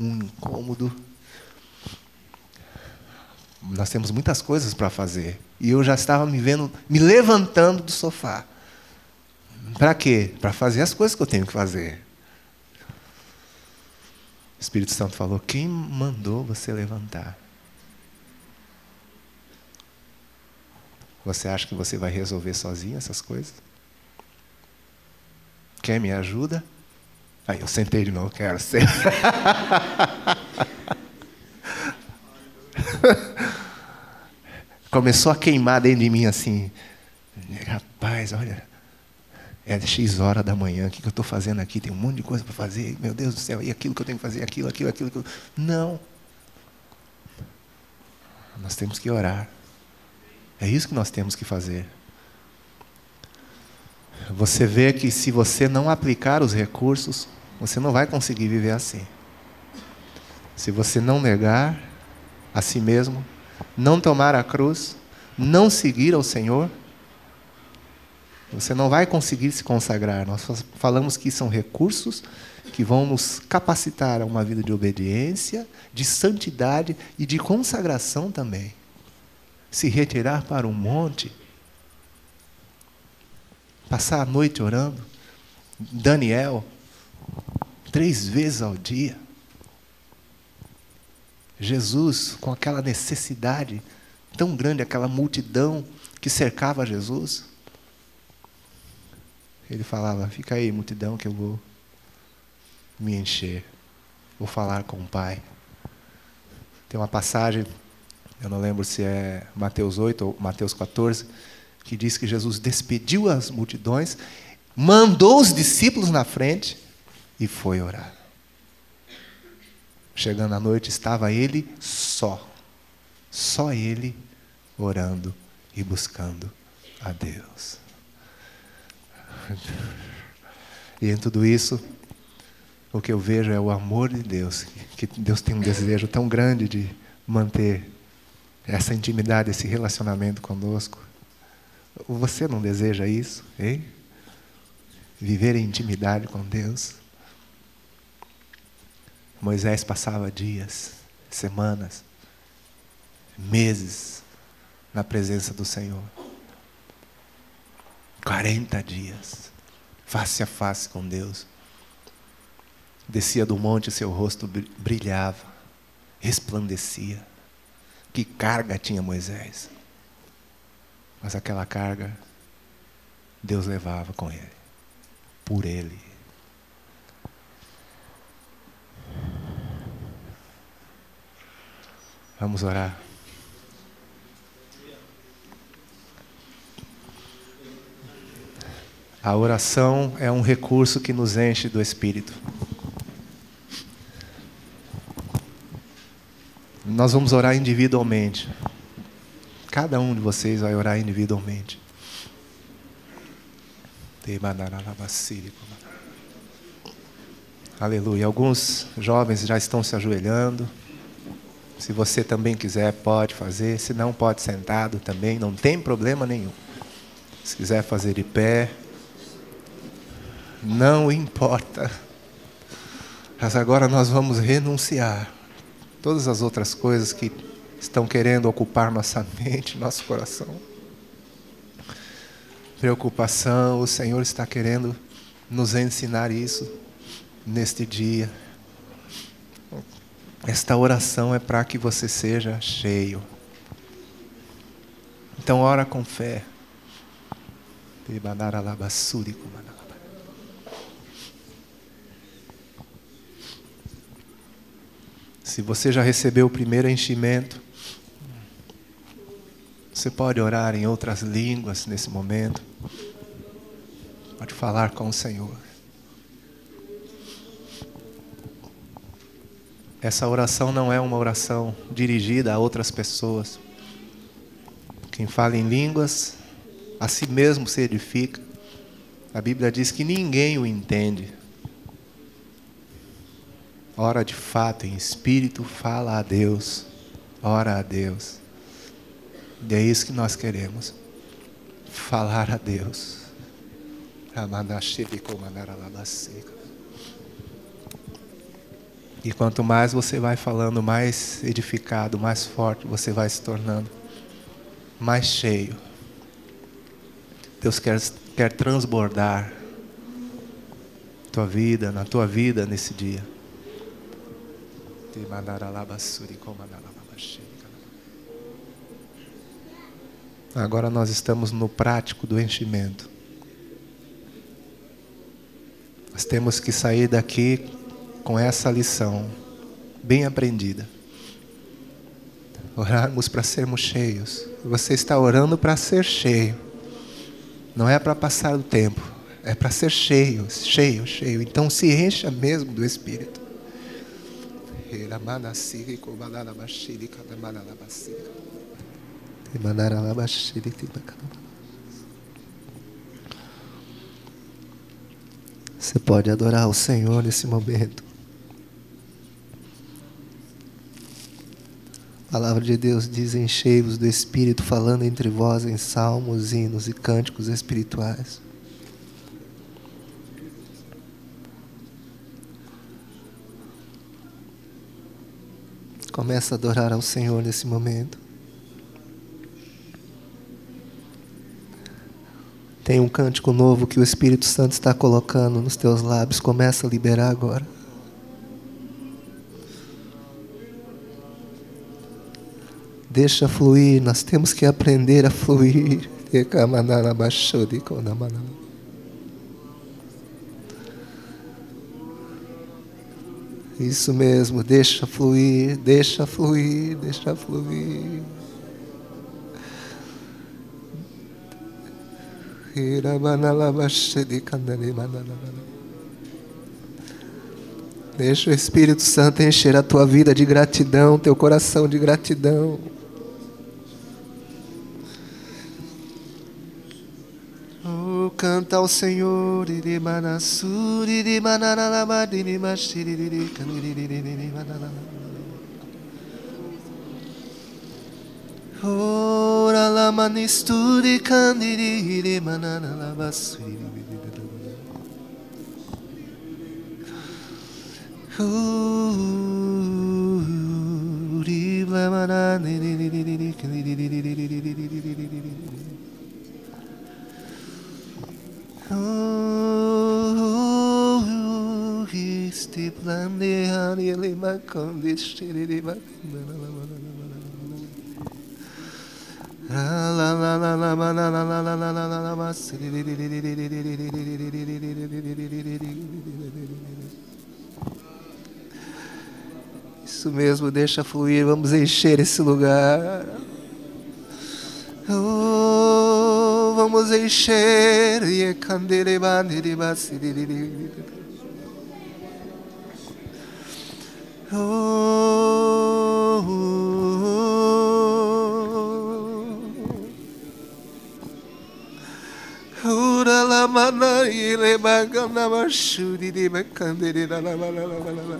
um incômodo. Nós temos muitas coisas para fazer e eu já estava me vendo, me levantando do sofá. Para quê? Para fazer as coisas que eu tenho que fazer. O Espírito Santo falou: Quem mandou você levantar? Você acha que você vai resolver sozinho essas coisas? Quer me ajuda? Aí eu sentei de novo, quero ser. Começou a queimar dentro de mim assim. Rapaz, olha, é X hora da manhã, o que eu estou fazendo aqui? Tem um monte de coisa para fazer, meu Deus do céu, e aquilo que eu tenho que fazer, aquilo, aquilo, aquilo. aquilo. Não. Nós temos que orar. É isso que nós temos que fazer. Você vê que se você não aplicar os recursos, você não vai conseguir viver assim. Se você não negar a si mesmo, não tomar a cruz, não seguir ao Senhor, você não vai conseguir se consagrar. Nós falamos que são recursos que vão nos capacitar a uma vida de obediência, de santidade e de consagração também. Se retirar para um monte passar a noite orando. Daniel, três vezes ao dia. Jesus, com aquela necessidade tão grande, aquela multidão que cercava Jesus. Ele falava: Fica aí, multidão, que eu vou me encher. Vou falar com o Pai. Tem uma passagem, eu não lembro se é Mateus 8 ou Mateus 14, que diz que Jesus despediu as multidões, mandou os discípulos na frente e foi orar. Chegando à noite, estava ele só. Só ele orando e buscando a Deus. E em tudo isso, o que eu vejo é o amor de Deus, que Deus tem um desejo tão grande de manter essa intimidade, esse relacionamento conosco. Você não deseja isso, hein? Viver em intimidade com Deus. Moisés passava dias, semanas, meses na presença do Senhor. 40 dias, face a face com Deus. Descia do monte, seu rosto brilhava, resplandecia. Que carga tinha Moisés. Mas aquela carga, Deus levava com ele, por ele. Vamos orar. A oração é um recurso que nos enche do Espírito. Nós vamos orar individualmente. Cada um de vocês vai orar individualmente. Aleluia. Alguns jovens já estão se ajoelhando. Se você também quiser, pode fazer. Se não, pode sentado também. Não tem problema nenhum. Se quiser fazer de pé. Não importa. Mas agora nós vamos renunciar todas as outras coisas que estão querendo ocupar nossa mente, nosso coração. Preocupação, o Senhor está querendo nos ensinar isso neste dia. Esta oração é para que você seja cheio. Então ora com fé. Se você já recebeu o primeiro enchimento, você pode orar em outras línguas nesse momento. Pode falar com o Senhor. Essa oração não é uma oração dirigida a outras pessoas. Quem fala em línguas, a si mesmo se edifica. A Bíblia diz que ninguém o entende. Ora de fato em espírito, fala a Deus, ora a Deus. E é isso que nós queremos. Falar a Deus. E quanto mais você vai falando, mais edificado, mais forte você vai se tornando, mais cheio. Deus quer, quer transbordar tua vida, na tua vida nesse dia. Agora nós estamos no prático do enchimento. Nós temos que sair daqui com essa lição bem aprendida. Orarmos para sermos cheios. Você está orando para ser cheio. Não é para passar o tempo. É para ser cheio, cheio, cheio. Então se encha mesmo do Espírito. Você pode adorar o Senhor nesse momento. A palavra de Deus diz: enchei-vos do Espírito, falando entre vós em salmos, hinos e cânticos espirituais. Começa a adorar ao Senhor nesse momento. Tem um cântico novo que o Espírito Santo está colocando nos teus lábios. Começa a liberar agora. Deixa fluir, nós temos que aprender a fluir. Isso mesmo, deixa fluir, deixa fluir, deixa fluir. Deixa o Espírito Santo encher a tua vida de gratidão, teu coração de gratidão. Ao Senhor, Ora la manisturi candiri manana la basuri Oh, la la la la la Isso mesmo, deixa fluir, vamos encher esse lugar. şeriye kandili bandili basidili. Uralamana ile bagana başı dili bekandili la la la la la la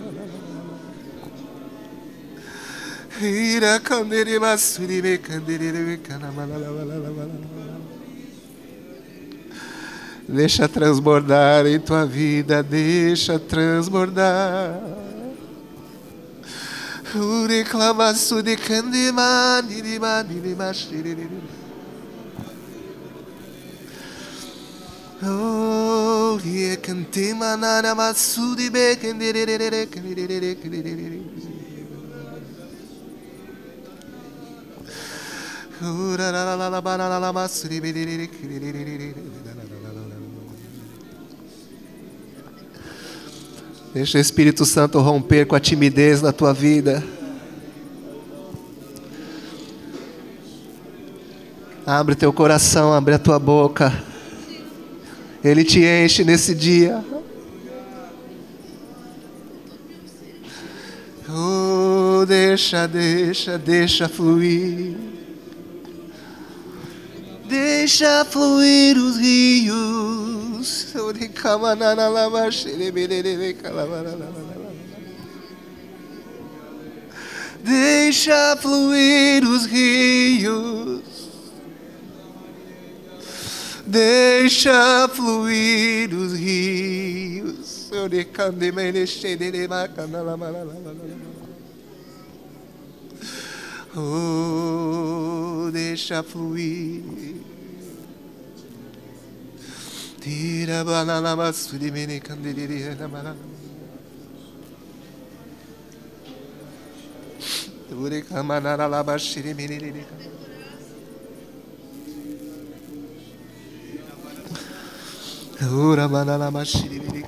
Hira kandili basuri bekandili bekana la la la la la la Deixa transbordar em tua vida, deixa transbordar. Ure clamaço de candema, nirima, nirima, shiririri. Oh, ye cantema, nana, masudi, be, candirere, candirere, candirere. Deixa o Espírito Santo romper com a timidez na tua vida. Abre teu coração, abre a tua boca. Ele te enche nesse dia. Oh, deixa, deixa, deixa fluir. Deixa fluir os rios. Deixa fluir os rios. Deixa fluir os rios. Oh, deixa fluir. Tira banana basuri meni candeliri na banana. Ure kamanara la bashiri meni lili. Ura banana bashiri meni.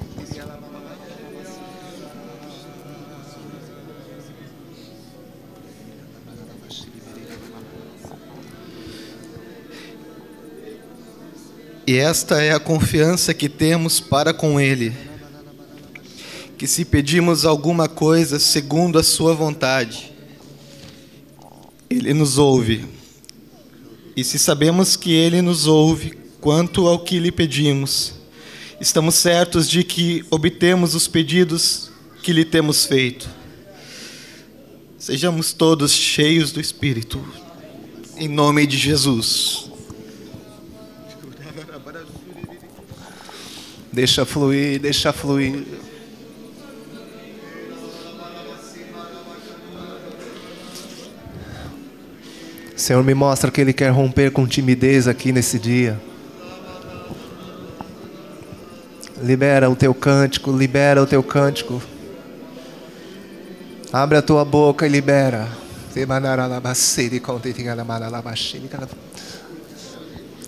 E esta é a confiança que temos para com Ele, que se pedimos alguma coisa segundo a Sua vontade, Ele nos ouve. E se sabemos que Ele nos ouve quanto ao que lhe pedimos, estamos certos de que obtemos os pedidos que lhe temos feito. Sejamos todos cheios do Espírito, em nome de Jesus. Deixa fluir, deixa fluir. Senhor, me mostra que Ele quer romper com timidez aqui nesse dia. Libera o teu cântico, libera o teu cântico. Abre a tua boca e libera.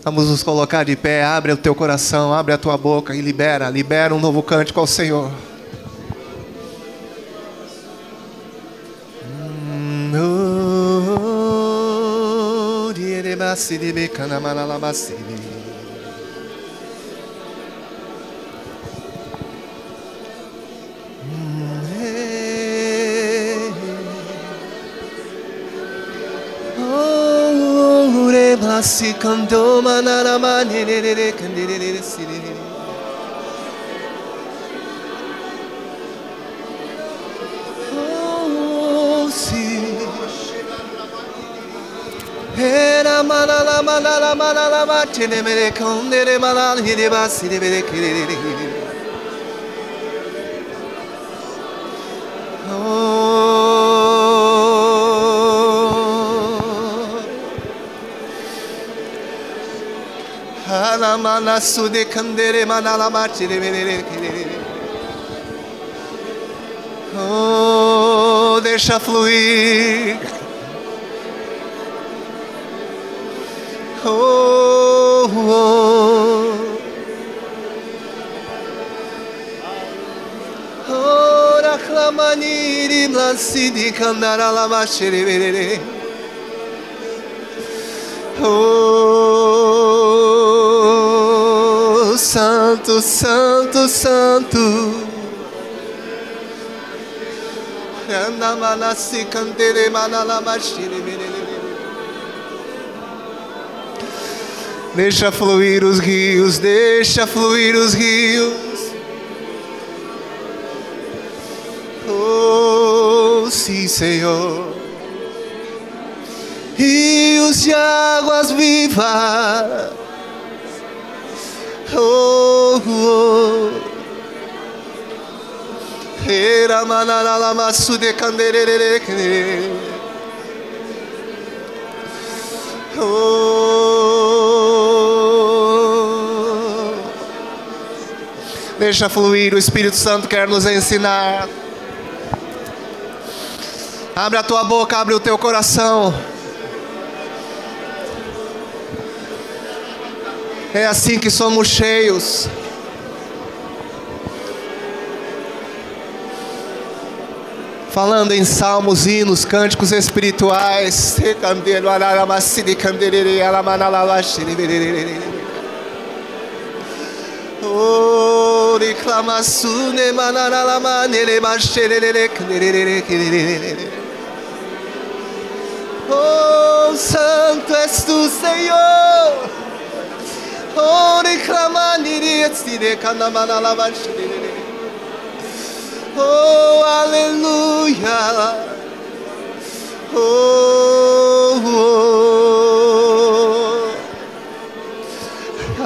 Vamos nos colocar de pé, abre o teu coração, abre a tua boca e libera, libera um novo cântico ao Senhor. Hum, oh, Asi kando manana manenere kandelere sirere. Hera manala manala manala ma tenemere kondere manal hidebas hidebere kirere. Alamana sude kandere manala marchire bere kirere. Oh, deixa fluir. Oh, oh. Oh, reclamaniri blancidi candara la machere verere. Oh, santo, santo, santo. Deixa fluir os rios, deixa fluir os rios. Oh, sim, Senhor. Rios de águas vivas. Oh. Era manala masu de canderere. Oh. Deixa fluir, o Espírito Santo quer nos ensinar. Abre a tua boca, abre o teu coração. É assim que somos cheios. Falando em salmos, hinos, cânticos espirituais. Oh, Oh, santo és tu, Senhor. Oh, sherere Oh, aleluia. Oh, oh.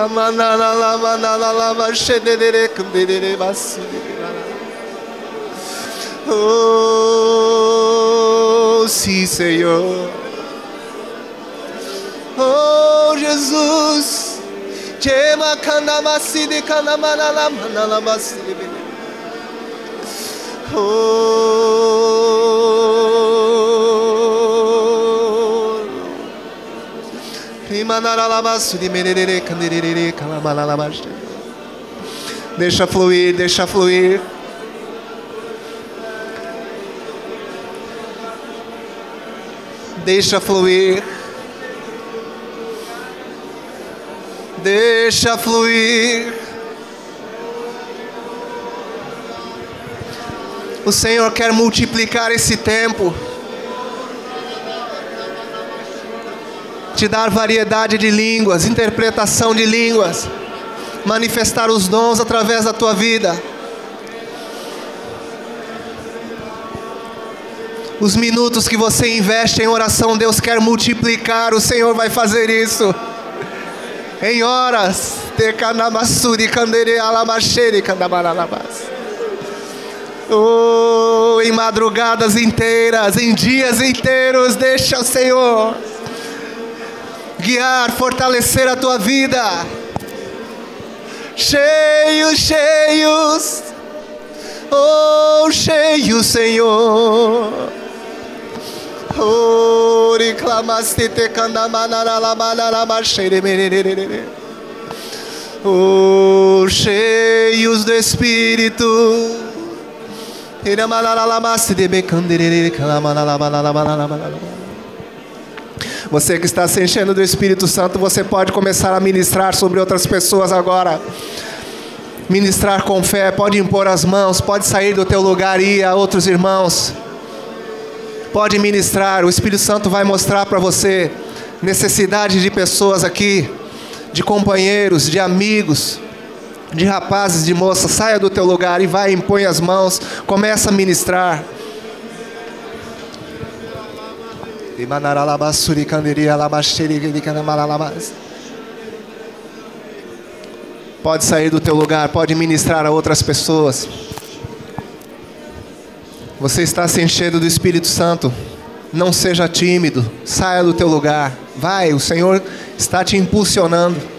Amanala lama nala lama şedere kındere basire. Oh, sim, Senhor. Oh, Jesus. Chema kandamaside kandamanala manala basire. Oh. Rimanaralabasu de merere canderere calamalalabaste. Deixa fluir, deixa fluir. Deixa fluir. Deixa fluir. O Senhor quer multiplicar esse tempo. Te dar variedade de línguas, interpretação de línguas, manifestar os dons através da tua vida. Os minutos que você investe em oração, Deus quer multiplicar, o Senhor vai fazer isso. Em horas, Tekanamassuri Kandere Alamasheri Kandamaralabas. Oh, em madrugadas inteiras, em dias inteiros, deixa o Senhor guiar, fortalecer a tua vida. Cheios, cheios, oh, cheio, Senhor. Oh, candamanaralamanaralamanarabaxeremererere. Oh, cheios do Espírito. Você que está se enchendo do Espírito Santo, você pode começar a ministrar sobre outras pessoas agora. Ministrar com fé, pode impor as mãos, pode sair do teu lugar e ir a outros irmãos. Pode ministrar, o Espírito Santo vai mostrar para você necessidade de pessoas aqui, de companheiros, de amigos, de rapazes, de moças, saia do teu lugar e vai, impõe as mãos, começa a ministrar. Pode sair do teu lugar, pode ministrar a outras pessoas. Você está se enchendo do Espírito Santo. Não seja tímido, saia do teu lugar. Vai, o Senhor está te impulsionando.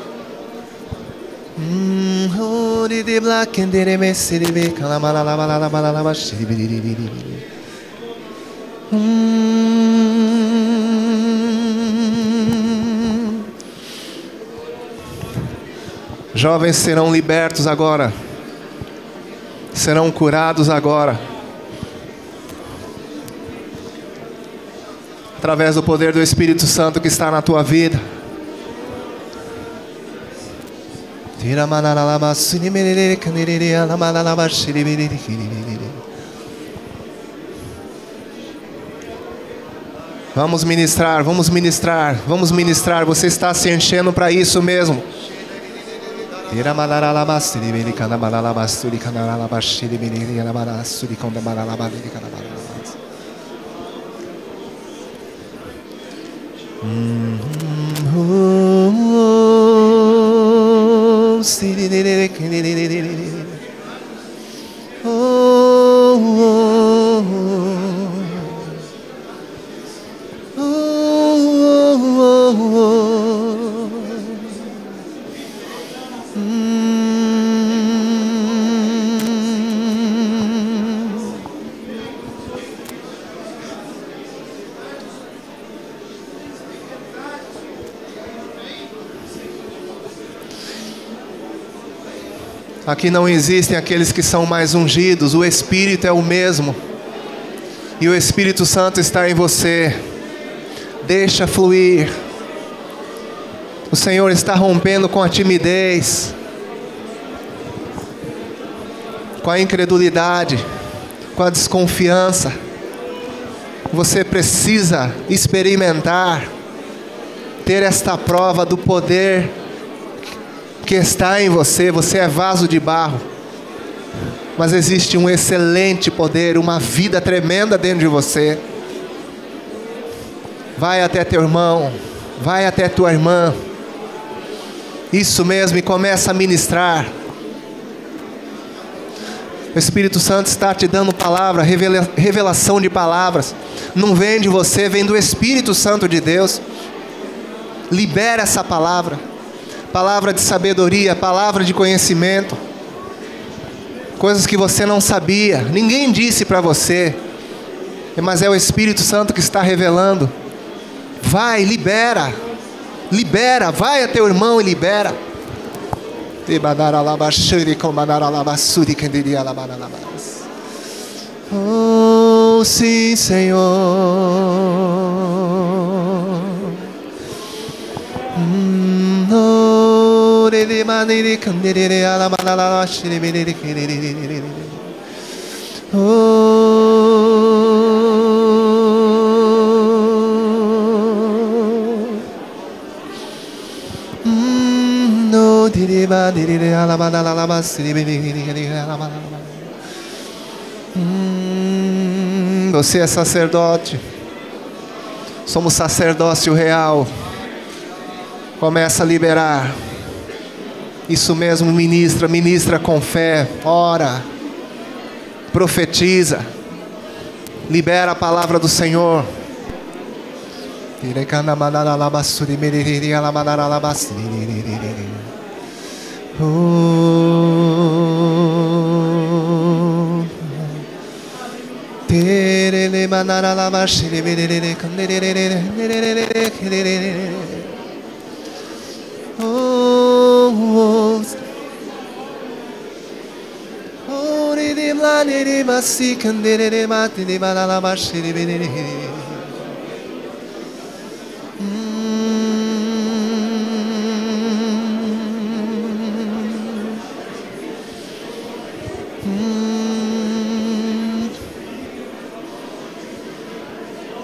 Jovens serão libertos agora, serão curados agora, através do poder do Espírito Santo que está na tua vida. Vamos ministrar, vamos ministrar, vamos ministrar. Você está se enchendo para isso mesmo. seni Aqui não existem aqueles que são mais ungidos, o Espírito é o mesmo. E o Espírito Santo está em você. Deixa fluir. O Senhor está rompendo com a timidez, com a incredulidade, com a desconfiança. Você precisa experimentar, ter esta prova do poder que está em você, você é vaso de barro. Mas existe um excelente poder, uma vida tremenda dentro de você. Vai até teu irmão, vai até tua irmã. Isso mesmo, e começa a ministrar. O Espírito Santo está te dando palavra, revelação de palavras. Não vem de você, vem do Espírito Santo de Deus. Libera essa palavra palavra de sabedoria, palavra de conhecimento, coisas que você não sabia, ninguém disse para você, mas é o Espírito Santo que está revelando. Vai, libera, libera, vai a teu irmão e libera. Oh, sim, Senhor. de manere manala você é sacerdote. Somos sacerdócio real. Começa a liberar. Isso mesmo, ministra, ministra com fé, ora, profetiza, libera a palavra do Senhor. Oh, Oh, Dere masi kendere de mati de balala başı de bedere.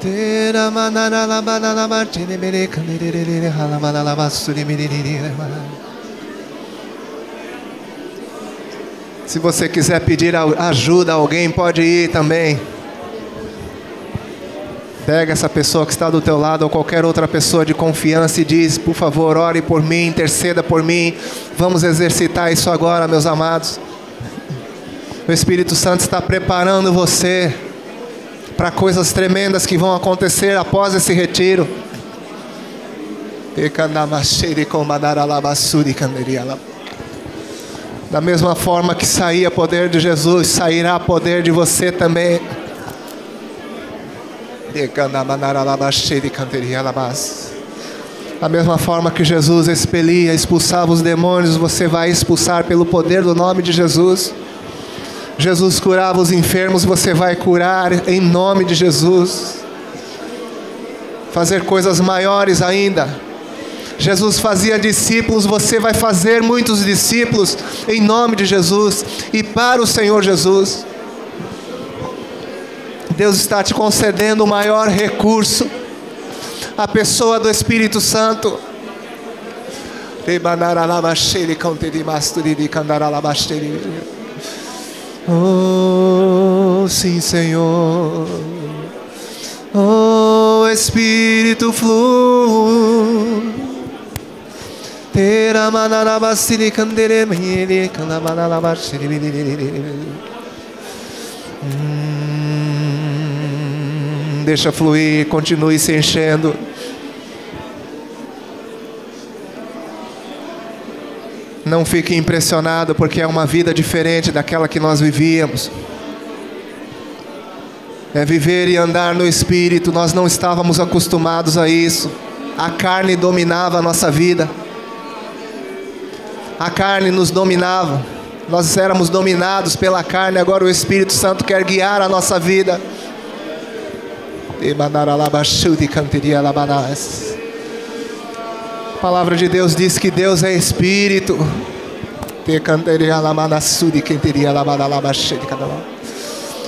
Dera manala balala başı de bedere kendere de halamala başı de bedere. Se você quiser pedir ajuda a alguém, pode ir também. Pega essa pessoa que está do teu lado ou qualquer outra pessoa de confiança e diz, por favor, ore por mim, interceda por mim. Vamos exercitar isso agora, meus amados. O Espírito Santo está preparando você para coisas tremendas que vão acontecer após esse retiro. Da mesma forma que saía poder de Jesus, sairá poder de você também. Da mesma forma que Jesus expelia, expulsava os demônios, você vai expulsar pelo poder do nome de Jesus. Jesus curava os enfermos, você vai curar em nome de Jesus. Fazer coisas maiores ainda. Jesus fazia discípulos, você vai fazer muitos discípulos em nome de Jesus e para o Senhor Jesus. Deus está te concedendo o maior recurso, a pessoa do Espírito Santo. Oh, sim, Senhor. Oh, Espírito flui. Deixa fluir, continue se enchendo. Não fique impressionado, porque é uma vida diferente daquela que nós vivíamos. É viver e andar no espírito, nós não estávamos acostumados a isso. A carne dominava a nossa vida. A carne nos dominava. Nós éramos dominados pela carne, agora o Espírito Santo quer guiar a nossa vida. A palavra de Deus diz que Deus é espírito.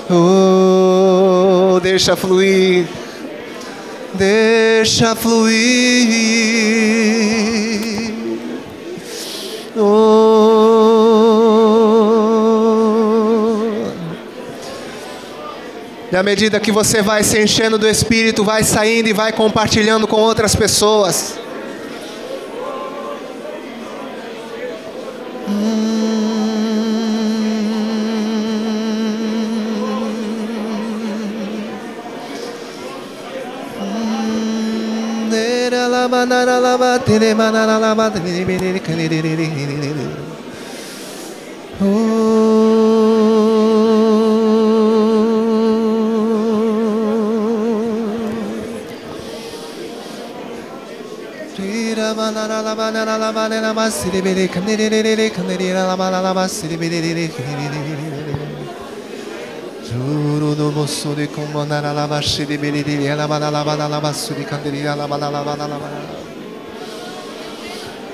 Oh, deixa fluir. Deixa fluir. À medida que você vai se enchendo do Espírito, vai saindo e vai compartilhando com outras pessoas. Juro no moço de como na la baixi de beriri ela bala la bala la basu de candiri ela bala la bala la bala Tirene manara la ba tirene be kandiri bala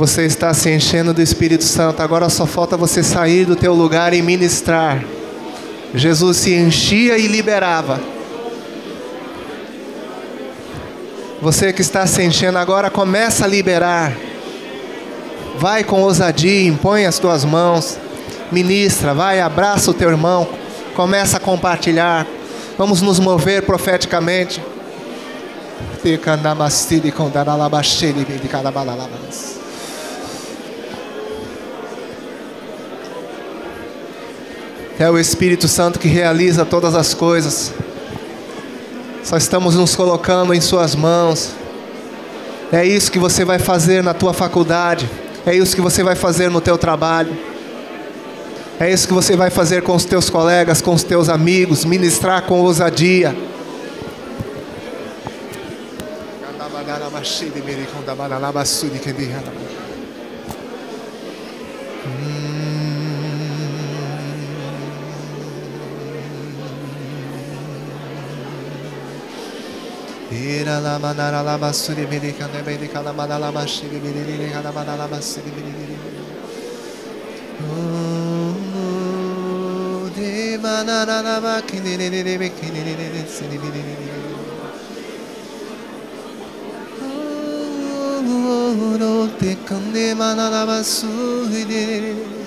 Você está se enchendo do Espírito Santo. Agora só falta você sair do teu lugar e ministrar. Jesus se enchia e liberava. Você que está se enchendo agora, começa a liberar. Vai com ousadia, impõe as tuas mãos, ministra, vai, abraça o teu irmão, começa a compartilhar. Vamos nos mover profeticamente. É o Espírito Santo que realiza todas as coisas. Só estamos nos colocando em Suas mãos. É isso que você vai fazer na tua faculdade. É isso que você vai fazer no teu trabalho. É isso que você vai fazer com os teus colegas, com os teus amigos, ministrar com ousadia. Era la manara la basuri medika ne medika la manala maşiri bilili la manala masiri bilili. De manara la bakini ne ne ne bekini ne ne seni bilili. Te kande manala basuri bilili.